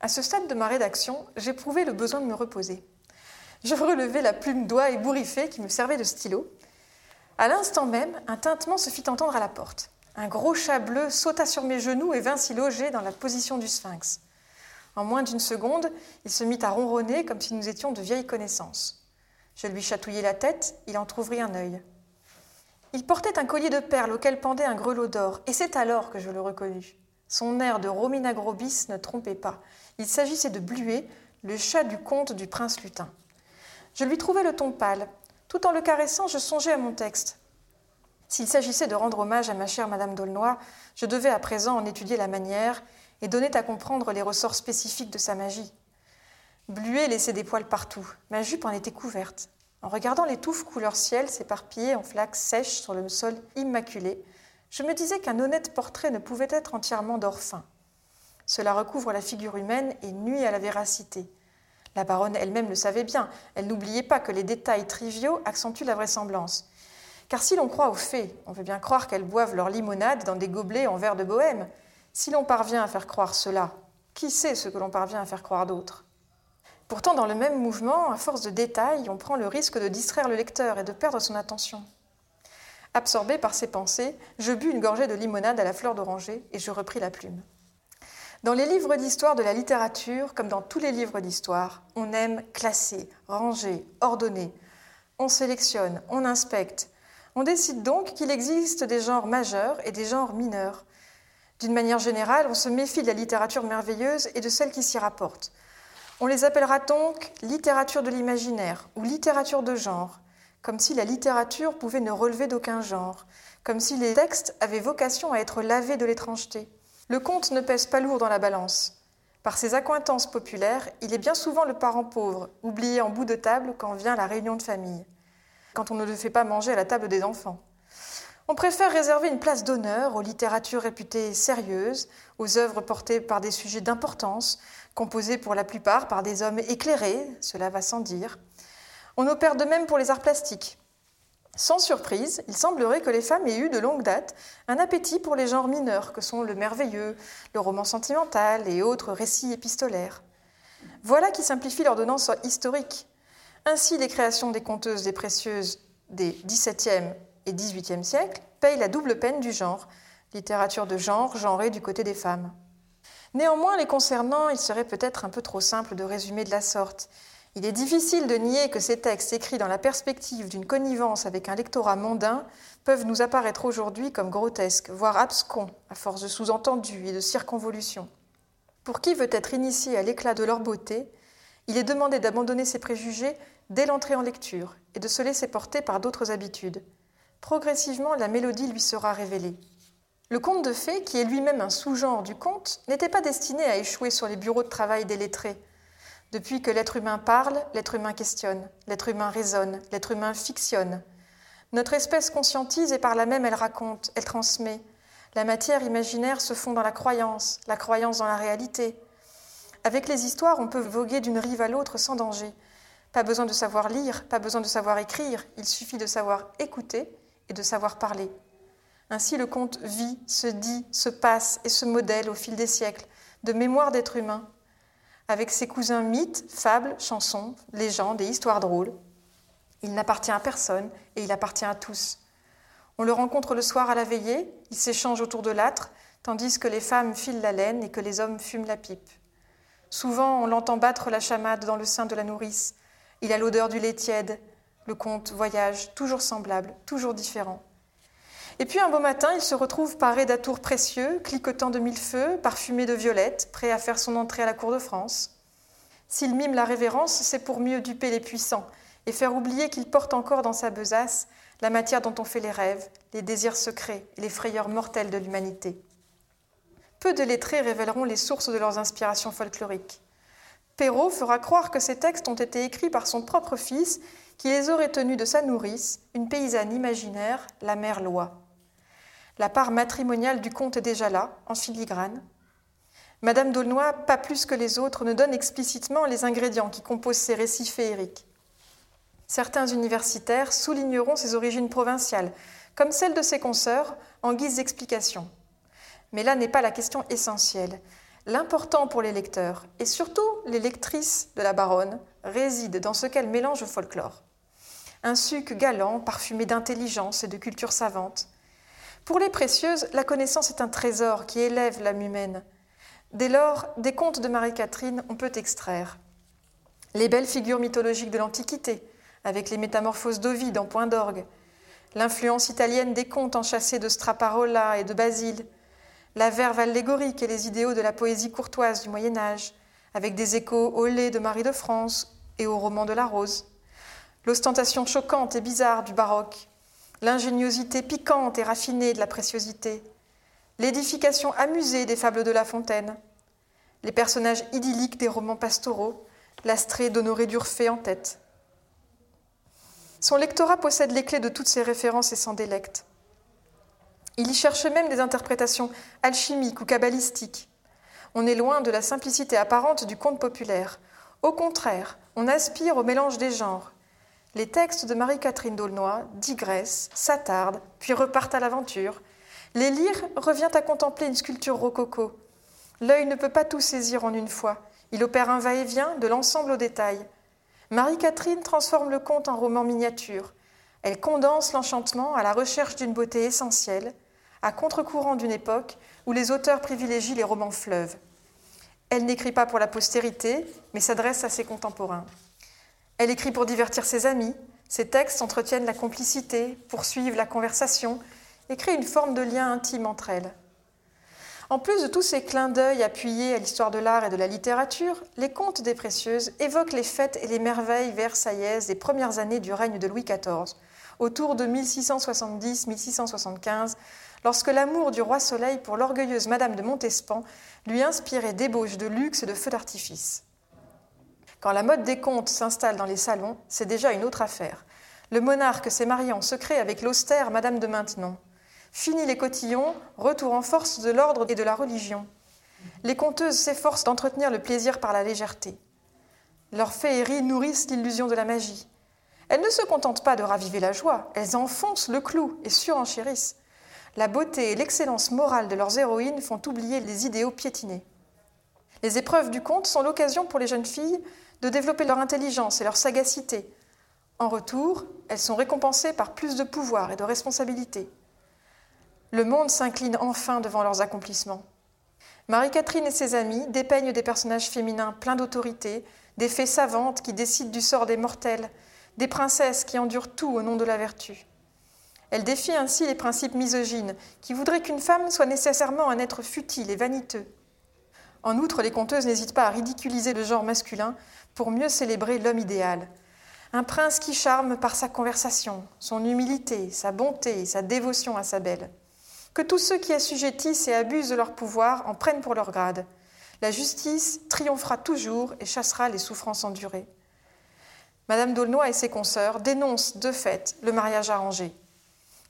À ce stade de ma rédaction, j'éprouvais le besoin de me reposer. Je relevai la plume d'oie ébouriffée qui me servait de stylo. À l'instant même, un tintement se fit entendre à la porte. Un gros chat bleu sauta sur mes genoux et vint s'y loger dans la position du sphinx. En moins d'une seconde, il se mit à ronronner comme si nous étions de vieilles connaissances. Je lui chatouillai la tête, il entr'ouvrit un œil. Il portait un collier de perles auquel pendait un grelot d'or, et c'est alors que je le reconnus. Son air de Romina Grobis ne trompait pas. Il s'agissait de Bluet, le chat du comte du prince lutin. Je lui trouvai le ton pâle. Tout en le caressant, je songeais à mon texte. S'il s'agissait de rendre hommage à ma chère Madame d'Aulnoy, je devais à présent en étudier la manière et donner à comprendre les ressorts spécifiques de sa magie. Bluet laissait des poils partout. Ma jupe en était couverte. En regardant les touffes couleur ciel s'éparpiller en flaques sèches sur le sol immaculé, je me disais qu'un honnête portrait ne pouvait être entièrement d'or. Cela recouvre la figure humaine et nuit à la véracité. La baronne elle-même le savait bien, elle n'oubliait pas que les détails triviaux accentuent la vraisemblance. Car si l'on croit aux fées, on veut bien croire qu'elles boivent leur limonade dans des gobelets en verre de bohème. Si l'on parvient à faire croire cela, qui sait ce que l'on parvient à faire croire d'autre? Pourtant, dans le même mouvement, à force de détails, on prend le risque de distraire le lecteur et de perdre son attention. Absorbé par ces pensées, je bus une gorgée de limonade à la fleur d'oranger et je repris la plume. Dans les livres d'histoire de la littérature, comme dans tous les livres d'histoire, on aime classer, ranger, ordonner. On sélectionne, on inspecte. On décide donc qu'il existe des genres majeurs et des genres mineurs. D'une manière générale, on se méfie de la littérature merveilleuse et de celle qui s'y rapporte. On les appellera donc littérature de l'imaginaire ou littérature de genre, comme si la littérature pouvait ne relever d'aucun genre, comme si les textes avaient vocation à être lavés de l'étrangeté. Le conte ne pèse pas lourd dans la balance. Par ses accointances populaires, il est bien souvent le parent pauvre, oublié en bout de table quand vient la réunion de famille, quand on ne le fait pas manger à la table des enfants. On préfère réserver une place d'honneur aux littératures réputées sérieuses, aux œuvres portées par des sujets d'importance, composés pour la plupart par des hommes éclairés, cela va sans dire. On opère de même pour les arts plastiques. Sans surprise, il semblerait que les femmes aient eu de longue date un appétit pour les genres mineurs que sont le merveilleux, le roman sentimental et autres récits épistolaires. Voilà qui simplifie l'ordonnance historique. Ainsi, les créations des conteuses des précieuses des XVIIe et XVIIIe siècles payent la double peine du genre, littérature de genre, genrée du côté des femmes. Néanmoins, les concernant, il serait peut-être un peu trop simple de résumer de la sorte. Il est difficile de nier que ces textes écrits dans la perspective d'une connivence avec un lectorat mondain peuvent nous apparaître aujourd'hui comme grotesques, voire abscons, à force de sous-entendus et de circonvolutions. Pour qui veut être initié à l'éclat de leur beauté, Il est demandé d'abandonner ses préjugés dès l'entrée en lecture et de se laisser porter par d'autres habitudes. Progressivement, la mélodie lui sera révélée. Le conte de fées, qui est lui-même un sous-genre du conte, n'était pas destiné à échouer sur les bureaux de travail des lettrés. Depuis que l'être humain parle, l'être humain questionne, l'être humain raisonne, l'être humain fictionne. Notre espèce conscientise et par là même elle raconte, elle transmet. La matière imaginaire se fond dans la croyance, la croyance dans la réalité. Avec les histoires, on peut voguer d'une rive à l'autre sans danger. Pas besoin de savoir lire, pas besoin de savoir écrire, il suffit de savoir écouter et de savoir parler. Ainsi le conte vit, se dit, se passe et se modèle au fil des siècles, de mémoire d'être humain, avec ses cousins mythes, fables, chansons, légendes et histoires drôles. Il n'appartient à personne et il appartient à tous. On le rencontre le soir à la veillée, il s'échange autour de l'âtre, tandis que les femmes filent la laine et que les hommes fument la pipe. Souvent, on l'entend battre la chamade dans le sein de la nourrice. Il a l'odeur du lait tiède. Le conte voyage, toujours semblable, toujours différent. Et puis un beau matin, il se retrouve paré d'atours précieux, cliquetant de mille feux, parfumé de violettes, prêt à faire son entrée à la cour de France. S'il mime la révérence, c'est pour mieux duper les puissants et faire oublier qu'il porte encore dans sa besace la matière dont on fait les rêves, les désirs secrets et les frayeurs mortelles de l'humanité. Peu de lettrés révéleront les sources de leurs inspirations folkloriques. Perrault fera croire que ces textes ont été écrits par son propre fils, qui les aurait tenus de sa nourrice, une paysanne imaginaire, la mère Loi. La part matrimoniale du conte est déjà là, en filigrane. Madame d'Aulnoy, pas plus que les autres, ne donne explicitement les ingrédients qui composent ces récits féeriques. Certains universitaires souligneront ses origines provinciales, comme celles de ses consoeurs, en guise d'explication. Mais là n'est pas la question essentielle. L'important pour les lecteurs, et surtout les lectrices de la baronne, réside dans ce qu'elle mélange au folklore. Un suc galant, parfumé d'intelligence et de culture savante. Pour les précieuses, la connaissance est un trésor qui élève l'âme humaine. Dès lors, des contes de Marie-Catherine, on peut extraire. Les belles figures mythologiques de l'Antiquité, avec les métamorphoses d'Ovide en point d'orgue, l'influence italienne des contes enchâssés de Straparola et de Basile, la verve allégorique et les idéaux de la poésie courtoise du Moyen Âge, avec des échos au lait de Marie de France et au roman de la Rose, l'ostentation choquante et bizarre du baroque, l'ingéniosité piquante et raffinée de la préciosité, l'édification amusée des fables de La Fontaine, les personnages idylliques des romans pastoraux, l'astrée d'Honoré d'Urfé en tête. Son lectorat possède les clés de toutes ces références et s'en délecte. Il y cherche même des interprétations alchimiques ou kabbalistiques. On est loin de la simplicité apparente du conte populaire. Au contraire, on aspire au mélange des genres. Les textes de Marie-Catherine d'Aulnoy digressent, s'attardent, puis repartent à l'aventure. Les lire revient à contempler une sculpture rococo. L'œil ne peut pas tout saisir en une fois. Il opère un va-et-vient de l'ensemble au détail. Marie-Catherine transforme le conte en roman miniature. Elle condense l'enchantement à la recherche d'une beauté essentielle, à contre-courant d'une époque où les auteurs privilégient les romans fleuves. Elle n'écrit pas pour la postérité, mais s'adresse à ses contemporains. Elle écrit pour divertir ses amis. Ses textes entretiennent la complicité, poursuivent la conversation et créent une forme de lien intime entre elles. En plus de tous ces clins d'œil appuyés à l'histoire de l'art et de la littérature, les contes des précieuses évoquent les fêtes et les merveilles versaillaises des premières années du règne de Louis XIV, autour de 1670-1675, lorsque l'amour du roi Soleil pour l'orgueilleuse Madame de Montespan lui inspirait débauches de luxe et de feux d'artifice. Quand la mode des contes s'installe dans les salons, c'est déjà une autre affaire. Le monarque s'est marié en secret avec l'austère Madame de Maintenon. Fini les cotillons, retour en force de l'ordre et de la religion. Les conteuses s'efforcent d'entretenir le plaisir par la légèreté. Leurs féeries nourrissent l'illusion de la magie. Elles ne se contentent pas de raviver la joie, elles enfoncent le clou et surenchérissent. La beauté et l'excellence morale de leurs héroïnes font oublier les idéaux piétinés. Les épreuves du conte sont l'occasion pour les jeunes filles de développer leur intelligence et leur sagacité. En retour, elles sont récompensées par plus de pouvoir et de responsabilité. Le monde s'incline enfin devant leurs accomplissements. Marie-Catherine et ses amis dépeignent des personnages féminins pleins d'autorité, des fées savantes qui décident du sort des mortels, des princesses qui endurent tout au nom de la vertu. Elle défie ainsi les principes misogynes, qui voudraient qu'une femme soit nécessairement un être futile et vaniteux. En outre, les conteuses n'hésitent pas à ridiculiser le genre masculin pour mieux célébrer l'homme idéal. Un prince qui charme par sa conversation, son humilité, sa bonté sa dévotion à sa belle. Que tous ceux qui assujettissent et abusent de leur pouvoir en prennent pour leur grade. La justice triomphera toujours et chassera les souffrances endurées. Madame d'Aulnoy et ses consoeurs dénoncent de fait le mariage arrangé.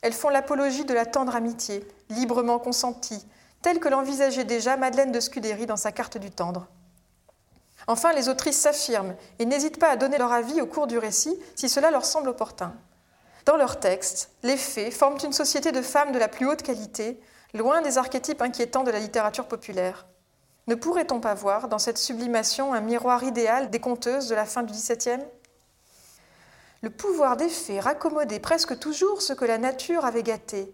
Elles font l'apologie de la tendre amitié, librement consentie, telle que l'envisageait déjà Madeleine de Scudéry dans sa carte du tendre. Enfin, les autrices s'affirment et n'hésitent pas à donner leur avis au cours du récit si cela leur semble opportun. Dans leurs textes, les faits forment une société de femmes de la plus haute qualité, loin des archétypes inquiétants de la littérature populaire. Ne pourrait-on pas voir dans cette sublimation un miroir idéal des conteuses de la fin du XVIIe Le pouvoir des faits raccommodait presque toujours ce que la nature avait gâté,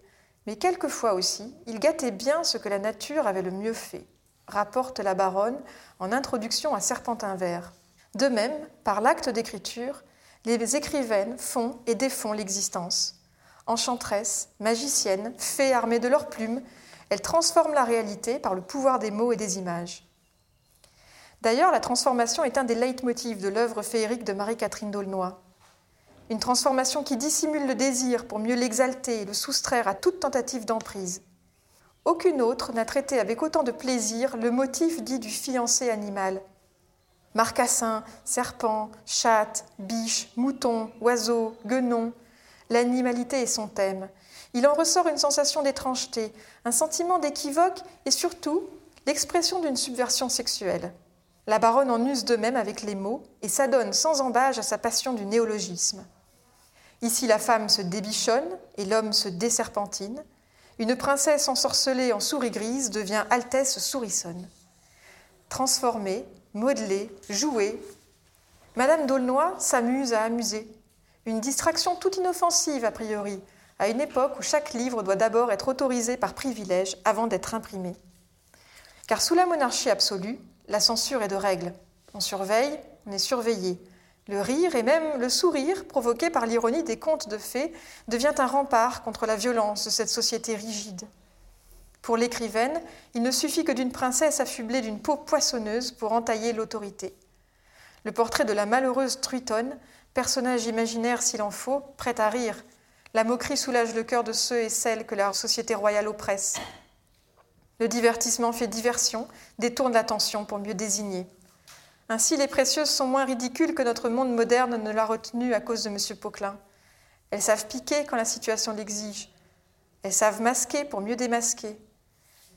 mais quelquefois aussi, il gâtait bien ce que la nature avait le mieux fait, rapporte la baronne en introduction à Serpentin vert. De même, par l'acte d'écriture, les écrivaines font et défont l'existence. Enchantresses, magiciennes, fées armées de leurs plumes, elles transforment la réalité par le pouvoir des mots et des images. D'ailleurs, la transformation est un des leitmotifs de l'œuvre féerique de Marie-Catherine d'Aulnoy. Une transformation qui dissimule le désir pour mieux l'exalter et le soustraire à toute tentative d'emprise. Aucune autre n'a traité avec autant de plaisir le motif dit du fiancé animal. Marcassin, serpent, chatte, biche, mouton, oiseau, guenon, l'animalité est son thème. Il en ressort une sensation d'étrangeté, un sentiment d'équivoque et surtout l'expression d'une subversion sexuelle. La baronne en use de même avec les mots et s'adonne sans embâge à sa passion du néologisme. Ici, la femme se débichonne et l'homme se déserpentine. Une princesse ensorcelée en souris grise devient Altesse sourissonne. Transformée, modelée, jouée, Madame d'Aulnoy s'amuse à amuser. Une distraction toute inoffensive a priori, à une époque où chaque livre doit d'abord être autorisé par privilège avant d'être imprimé. Car sous la monarchie absolue, la censure est de règle. On surveille, on est surveillé. Le rire et même le sourire provoqué par l'ironie des contes de fées devient un rempart contre la violence de cette société rigide. Pour l'écrivaine, il ne suffit que d'une princesse affublée d'une peau poissonneuse pour entailler l'autorité. Le portrait de la malheureuse Truitonne, personnage imaginaire s'il en faut, prêt à rire. La moquerie soulage le cœur de ceux et celles que la société royale oppresse. Le divertissement fait diversion, détourne l'attention pour mieux désigner. Ainsi, les précieuses sont moins ridicules que notre monde moderne ne l'a retenu à cause de M. Poquelin. Elles savent piquer quand la situation l'exige. Elles savent masquer pour mieux démasquer.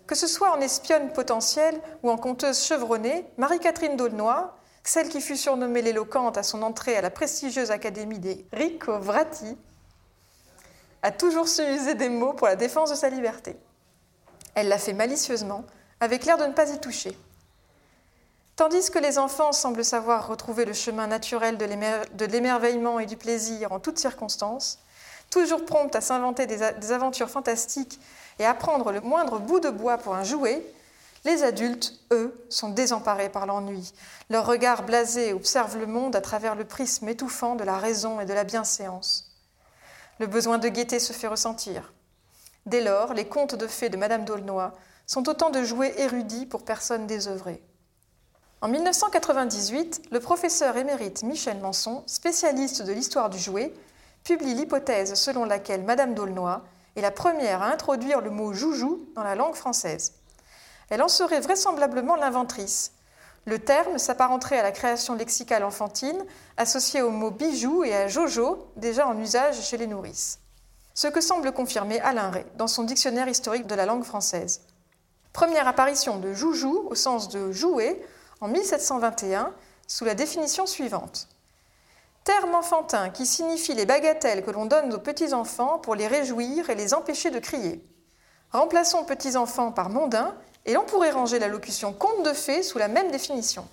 Que ce soit en espionne potentielle ou en conteuse chevronnée, Marie-Catherine d'Aulnoy, celle qui fut surnommée l'éloquente à son entrée à la prestigieuse académie des Vrati, a toujours su user des mots pour la défense de sa liberté. Elle l'a fait malicieusement, avec l'air de ne pas y toucher. Tandis que les enfants semblent savoir retrouver le chemin naturel de l'émerveillement et du plaisir en toutes circonstances, toujours promptes à s'inventer des, aventures fantastiques et à prendre le moindre bout de bois pour un jouet, les adultes, eux, sont désemparés par l'ennui. Leur regard blasé observe le monde à travers le prisme étouffant de la raison et de la bienséance. Le besoin de gaieté se fait ressentir. Dès lors, les contes de fées de Madame d'Aulnoy sont autant de jouets érudits pour personnes désœuvrées. En 1998, le professeur émérite Michel Manson, spécialiste de l'histoire du jouet, publie l'hypothèse selon laquelle Madame d'Aulnoy est la première à introduire le mot joujou dans la langue française. Elle en serait vraisemblablement l'inventrice. Le terme s'apparenterait à la création lexicale enfantine, associée au mot bijou et à jojo, déjà en usage chez les nourrices. Ce que semble confirmer Alain Ray dans son dictionnaire historique de la langue française. Première apparition de joujou au sens de jouer en 1721 sous la définition suivante. Terme enfantin qui signifie les bagatelles que l'on donne aux petits-enfants pour les réjouir et les empêcher de crier. Remplaçons petits-enfants par mondains et l'on pourrait ranger la locution conte de fées sous la même définition.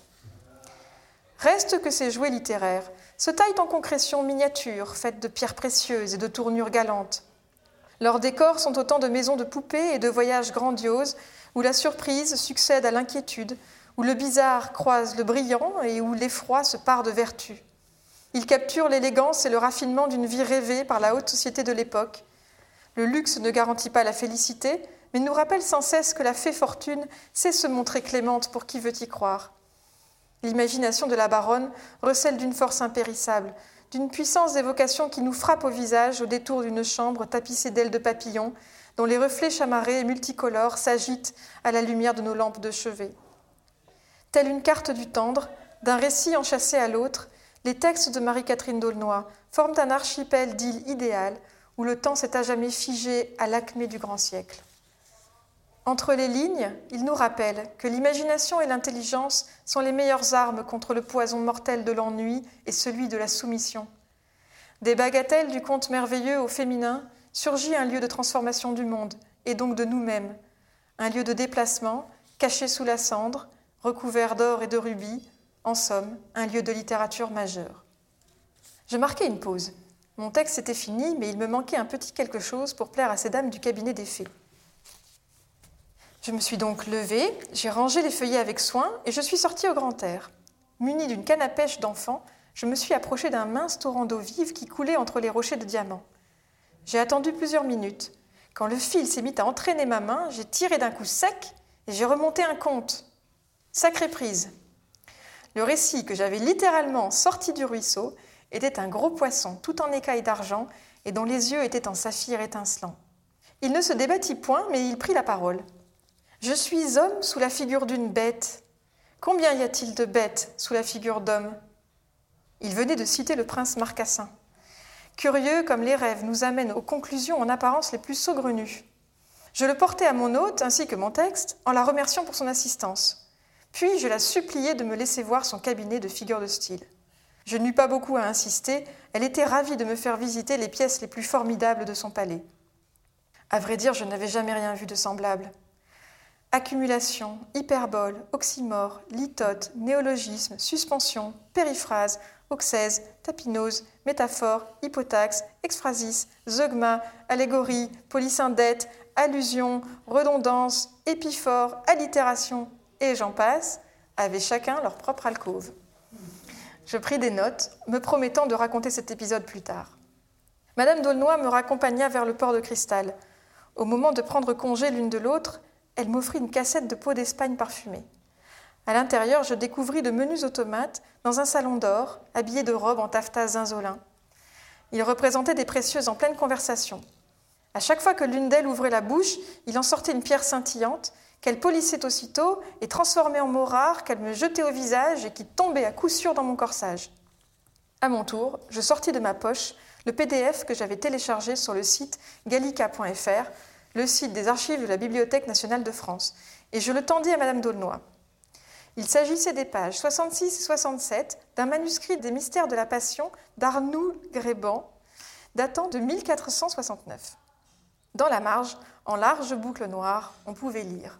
Reste que ces jouets littéraires se taillent en concrétion miniature, faites de pierres précieuses et de tournures galantes. Leurs décors sont autant de maisons de poupées et de voyages grandioses où la surprise succède à l'inquiétude, où le bizarre croise le brillant et où l'effroi se part de vertu. Il capture l'élégance et le raffinement d'une vie rêvée par la haute société de l'époque. Le luxe ne garantit pas la félicité, mais nous rappelle sans cesse que la fée fortune sait se montrer clémente pour qui veut y croire. L'imagination de la baronne recèle d'une force impérissable, d'une puissance d'évocation qui nous frappe au visage au détour d'une chambre tapissée d'ailes de papillons, dont les reflets chamarrés et multicolores s'agitent à la lumière de nos lampes de chevet. Telle une carte du tendre, d'un récit enchâssé à l'autre, les textes de Marie-Catherine d'Aulnoy forment un archipel d'îles idéales où le temps s'est à jamais figé à l'acmé du grand siècle. Entre les lignes, il nous rappelle que l'imagination et l'intelligence sont les meilleures armes contre le poison mortel de l'ennui et celui de la soumission. Des bagatelles du conte merveilleux au féminin surgit un lieu de transformation du monde, et donc de nous-mêmes, un lieu de déplacement, caché sous la cendre, recouvert d'or et de rubis, en somme, un lieu de littérature majeure. Je marquais une pause. Mon texte était fini, mais il me manquait un petit quelque chose pour plaire à ces dames du cabinet des fées. Je me suis donc levée, j'ai rangé les feuillets avec soin et je suis sortie au grand air. Munie d'une canne à pêche d'enfant, je me suis approchée d'un mince torrent d'eau vive qui coulait entre les rochers de diamant. J'ai attendu plusieurs minutes. Quand le fil s'est mis à entraîner ma main, j'ai tiré d'un coup sec et j'ai remonté un compte. Sacrée prise. Le récit que j'avais littéralement sorti du ruisseau était un gros poisson tout en écailles d'argent et dont les yeux étaient en saphir étincelant. Il ne se débattit point, mais il prit la parole. Je suis homme sous la figure d'une bête. Combien y a-t-il de bêtes sous la figure d'homme? Il venait de citer le prince Marcassin. Curieux comme les rêves nous amènent aux conclusions en apparence les plus saugrenues. Je le portai à mon hôte ainsi que mon texte en la remerciant pour son assistance. Puis je la suppliai de me laisser voir son cabinet de figures de style. Je n'eus pas beaucoup à insister, elle était ravie de me faire visiter les pièces les plus formidables de son palais. À vrai dire, je n'avais jamais rien vu de semblable. Accumulation, hyperbole, oxymore, litote, néologisme, suspension, périphrase, oxèse, tapinose, métaphore, hypotaxe, exphrasis, zeugma, allégorie, polysyndète, allusion, redondance, épiphore, allitération, et j'en passe, avaient chacun leur propre alcôve. Je pris des notes, me promettant de raconter cet épisode plus tard. Madame d'Aulnoy me raccompagna vers le port de cristal. Au moment de prendre congé l'une de l'autre, elle m'offrit une cassette de peau d'Espagne parfumée. À l'intérieur, je découvris de menus automates dans un salon d'or, habillés de robes en taffetas zinzolin. Ils représentaient des précieuses en pleine conversation. À chaque fois que l'une d'elles ouvrait la bouche, il en sortait une pierre scintillante qu'elle polissait aussitôt et transformait en mots rares qu'elle me jetait au visage et qui tombaient à coup sûr dans mon corsage. À mon tour, je sortis de ma poche le PDF que j'avais téléchargé sur le site gallica.fr, le site des archives de la Bibliothèque nationale de France, et je le tendis à Madame d'Aulnoy. Il s'agissait des pages 66 et 67 d'un manuscrit des mystères de la Passion d'Arnould Gréban, datant de 1469. Dans la marge, en large boucle noire, on pouvait lire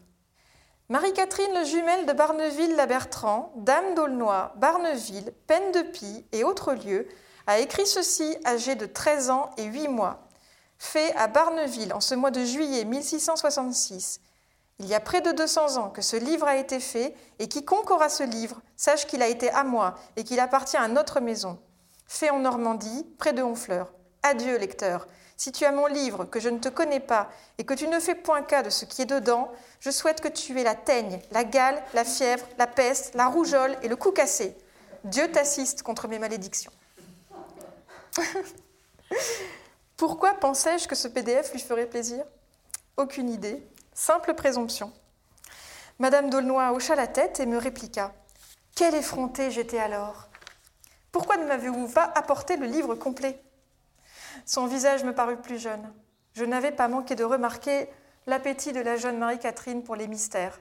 Marie-Catherine le jumelle de Barneville-la-Bertrand, dame d'Aulnoy, Barneville, Peine de Pie et autres lieux, a écrit ceci âgée de 13 ans et 8 mois. Fait à Barneville en ce mois de juillet 1666. Il y a près de 200 ans que ce livre a été fait, et quiconque aura ce livre sache qu'il a été à moi et qu'il appartient à notre maison. Fait en Normandie, près de Honfleur. Adieu, lecteur. Si tu as mon livre, que je ne te connais pas, et que tu ne fais point cas de ce qui est dedans, je souhaite que tu aies la teigne, la gale, la fièvre, la peste, la rougeole et le cou cassé. Dieu t'assiste contre mes malédictions. Pourquoi pensais-je que ce PDF lui ferait plaisir? Aucune idée, simple présomption. Madame d'Aulnoy hocha la tête et me répliqua Quelle effrontée j'étais alors Pourquoi ne m'avez-vous pas apporté le livre complet? Son visage me parut plus jeune. Je n'avais pas manqué de remarquer l'appétit de la jeune Marie-Catherine pour les mystères,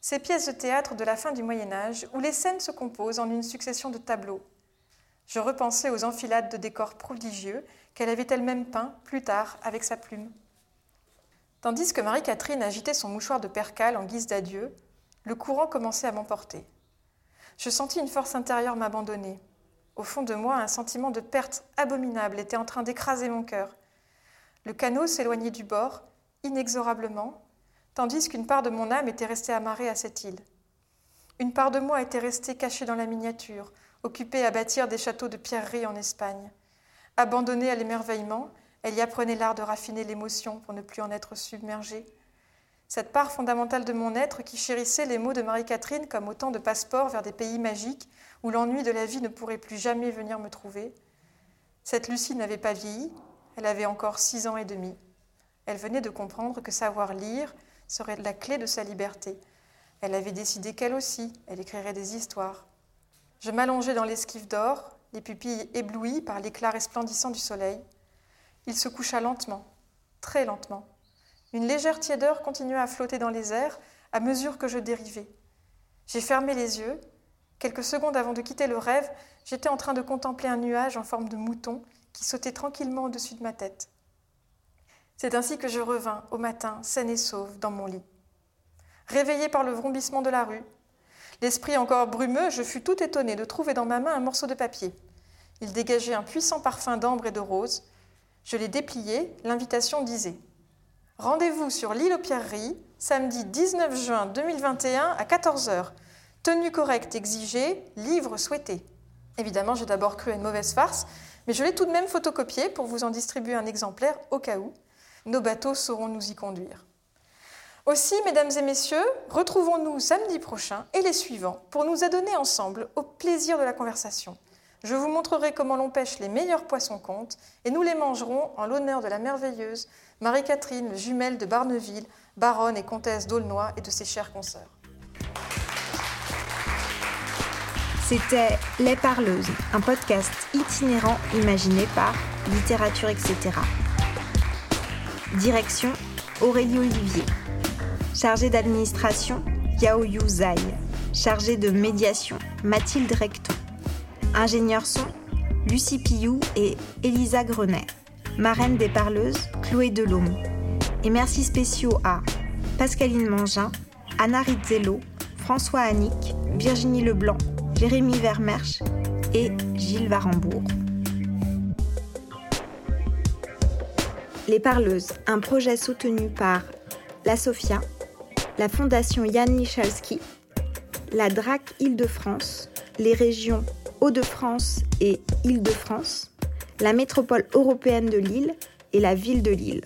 ces pièces de théâtre de la fin du Moyen Âge où les scènes se composent en une succession de tableaux. Je repensais aux enfilades de décors prodigieux qu'elle avait elle-même peints plus tard avec sa plume. Tandis que Marie-Catherine agitait son mouchoir de percale en guise d'adieu, le courant commençait à m'emporter. Je sentis une force intérieure m'abandonner. Au fond de moi, un sentiment de perte abominable était en train d'écraser mon cœur. Le canot s'éloignait du bord, inexorablement, tandis qu'une part de mon âme était restée amarrée à cette île. Une part de moi était restée cachée dans la miniature, occupée à bâtir des châteaux de pierreries en Espagne. Abandonnée à l'émerveillement, elle y apprenait l'art de raffiner l'émotion pour ne plus en être submergée. cette part fondamentale de mon être qui chérissait les mots de Marie-Catherine comme autant de passeports vers des pays magiques où l'ennui de la vie ne pourrait plus jamais venir me trouver. Cette Lucie n'avait pas vieilli, elle avait encore six ans et demi. Elle venait de comprendre que savoir lire serait la clé de sa liberté. Elle avait décidé qu'elle aussi, elle écrirait des histoires. Je m'allongeai dans l'esquive d'or, les pupilles éblouies par l'éclat resplendissant du soleil. Il se coucha lentement, très lentement. Une légère tiédeur continua à flotter dans les airs à mesure que je dérivais. J'ai fermé les yeux. Quelques secondes avant de quitter le rêve, j'étais en train de contempler un nuage en forme de mouton qui sautait tranquillement au-dessus de ma tête. C'est ainsi que je revins au matin, saine et sauve, dans mon lit. Réveillé par le vrombissement de la rue, l'esprit encore brumeux, je fus tout étonné de trouver dans ma main un morceau de papier. Il dégageait un puissant parfum d'ambre et de rose. Je l'ai déplié, l'invitation disait Rendez-vous sur l'île aux Pierreries, samedi 19 juin 2021 à 14h. Tenue correcte exigée, livre souhaité. Évidemment, j'ai d'abord cru à une mauvaise farce, mais je l'ai tout de même photocopié pour vous en distribuer un exemplaire au cas où. Nos bateaux sauront nous y conduire. Aussi, mesdames et messieurs, retrouvons-nous samedi prochain et les suivants pour nous adonner ensemble au plaisir de la conversation. Je vous montrerai comment l'on pêche les meilleurs poissons comptes et nous les mangerons en l'honneur de la merveilleuse Marie-Catherine, jumelle de Barneville, baronne et comtesse d'Aulnoy et de ses chères consoeurs. C'était Les Parleuses, un podcast itinérant imaginé par Littérature, etc. Direction Aurélie Olivier. Chargée d'administration, Yao Yu Zai. Chargée de médiation, Mathilde Recton. Ingénieur son, Lucie Pillou et Elisa Grenet. Marraine des parleuses, Chloé Delhomme. Et merci spéciaux à Pascaline Mangin, Anna Rizzello, François Annick, Virginie Leblanc, Jérémy Vermersch et Gilles Varembourg. Les Parleuses, un projet soutenu par la Sofia, la Fondation Yann Michalski, la DRAC Île-de-France, les régions Hauts-de-France et Île-de-France, la métropole européenne de Lille et la ville de Lille.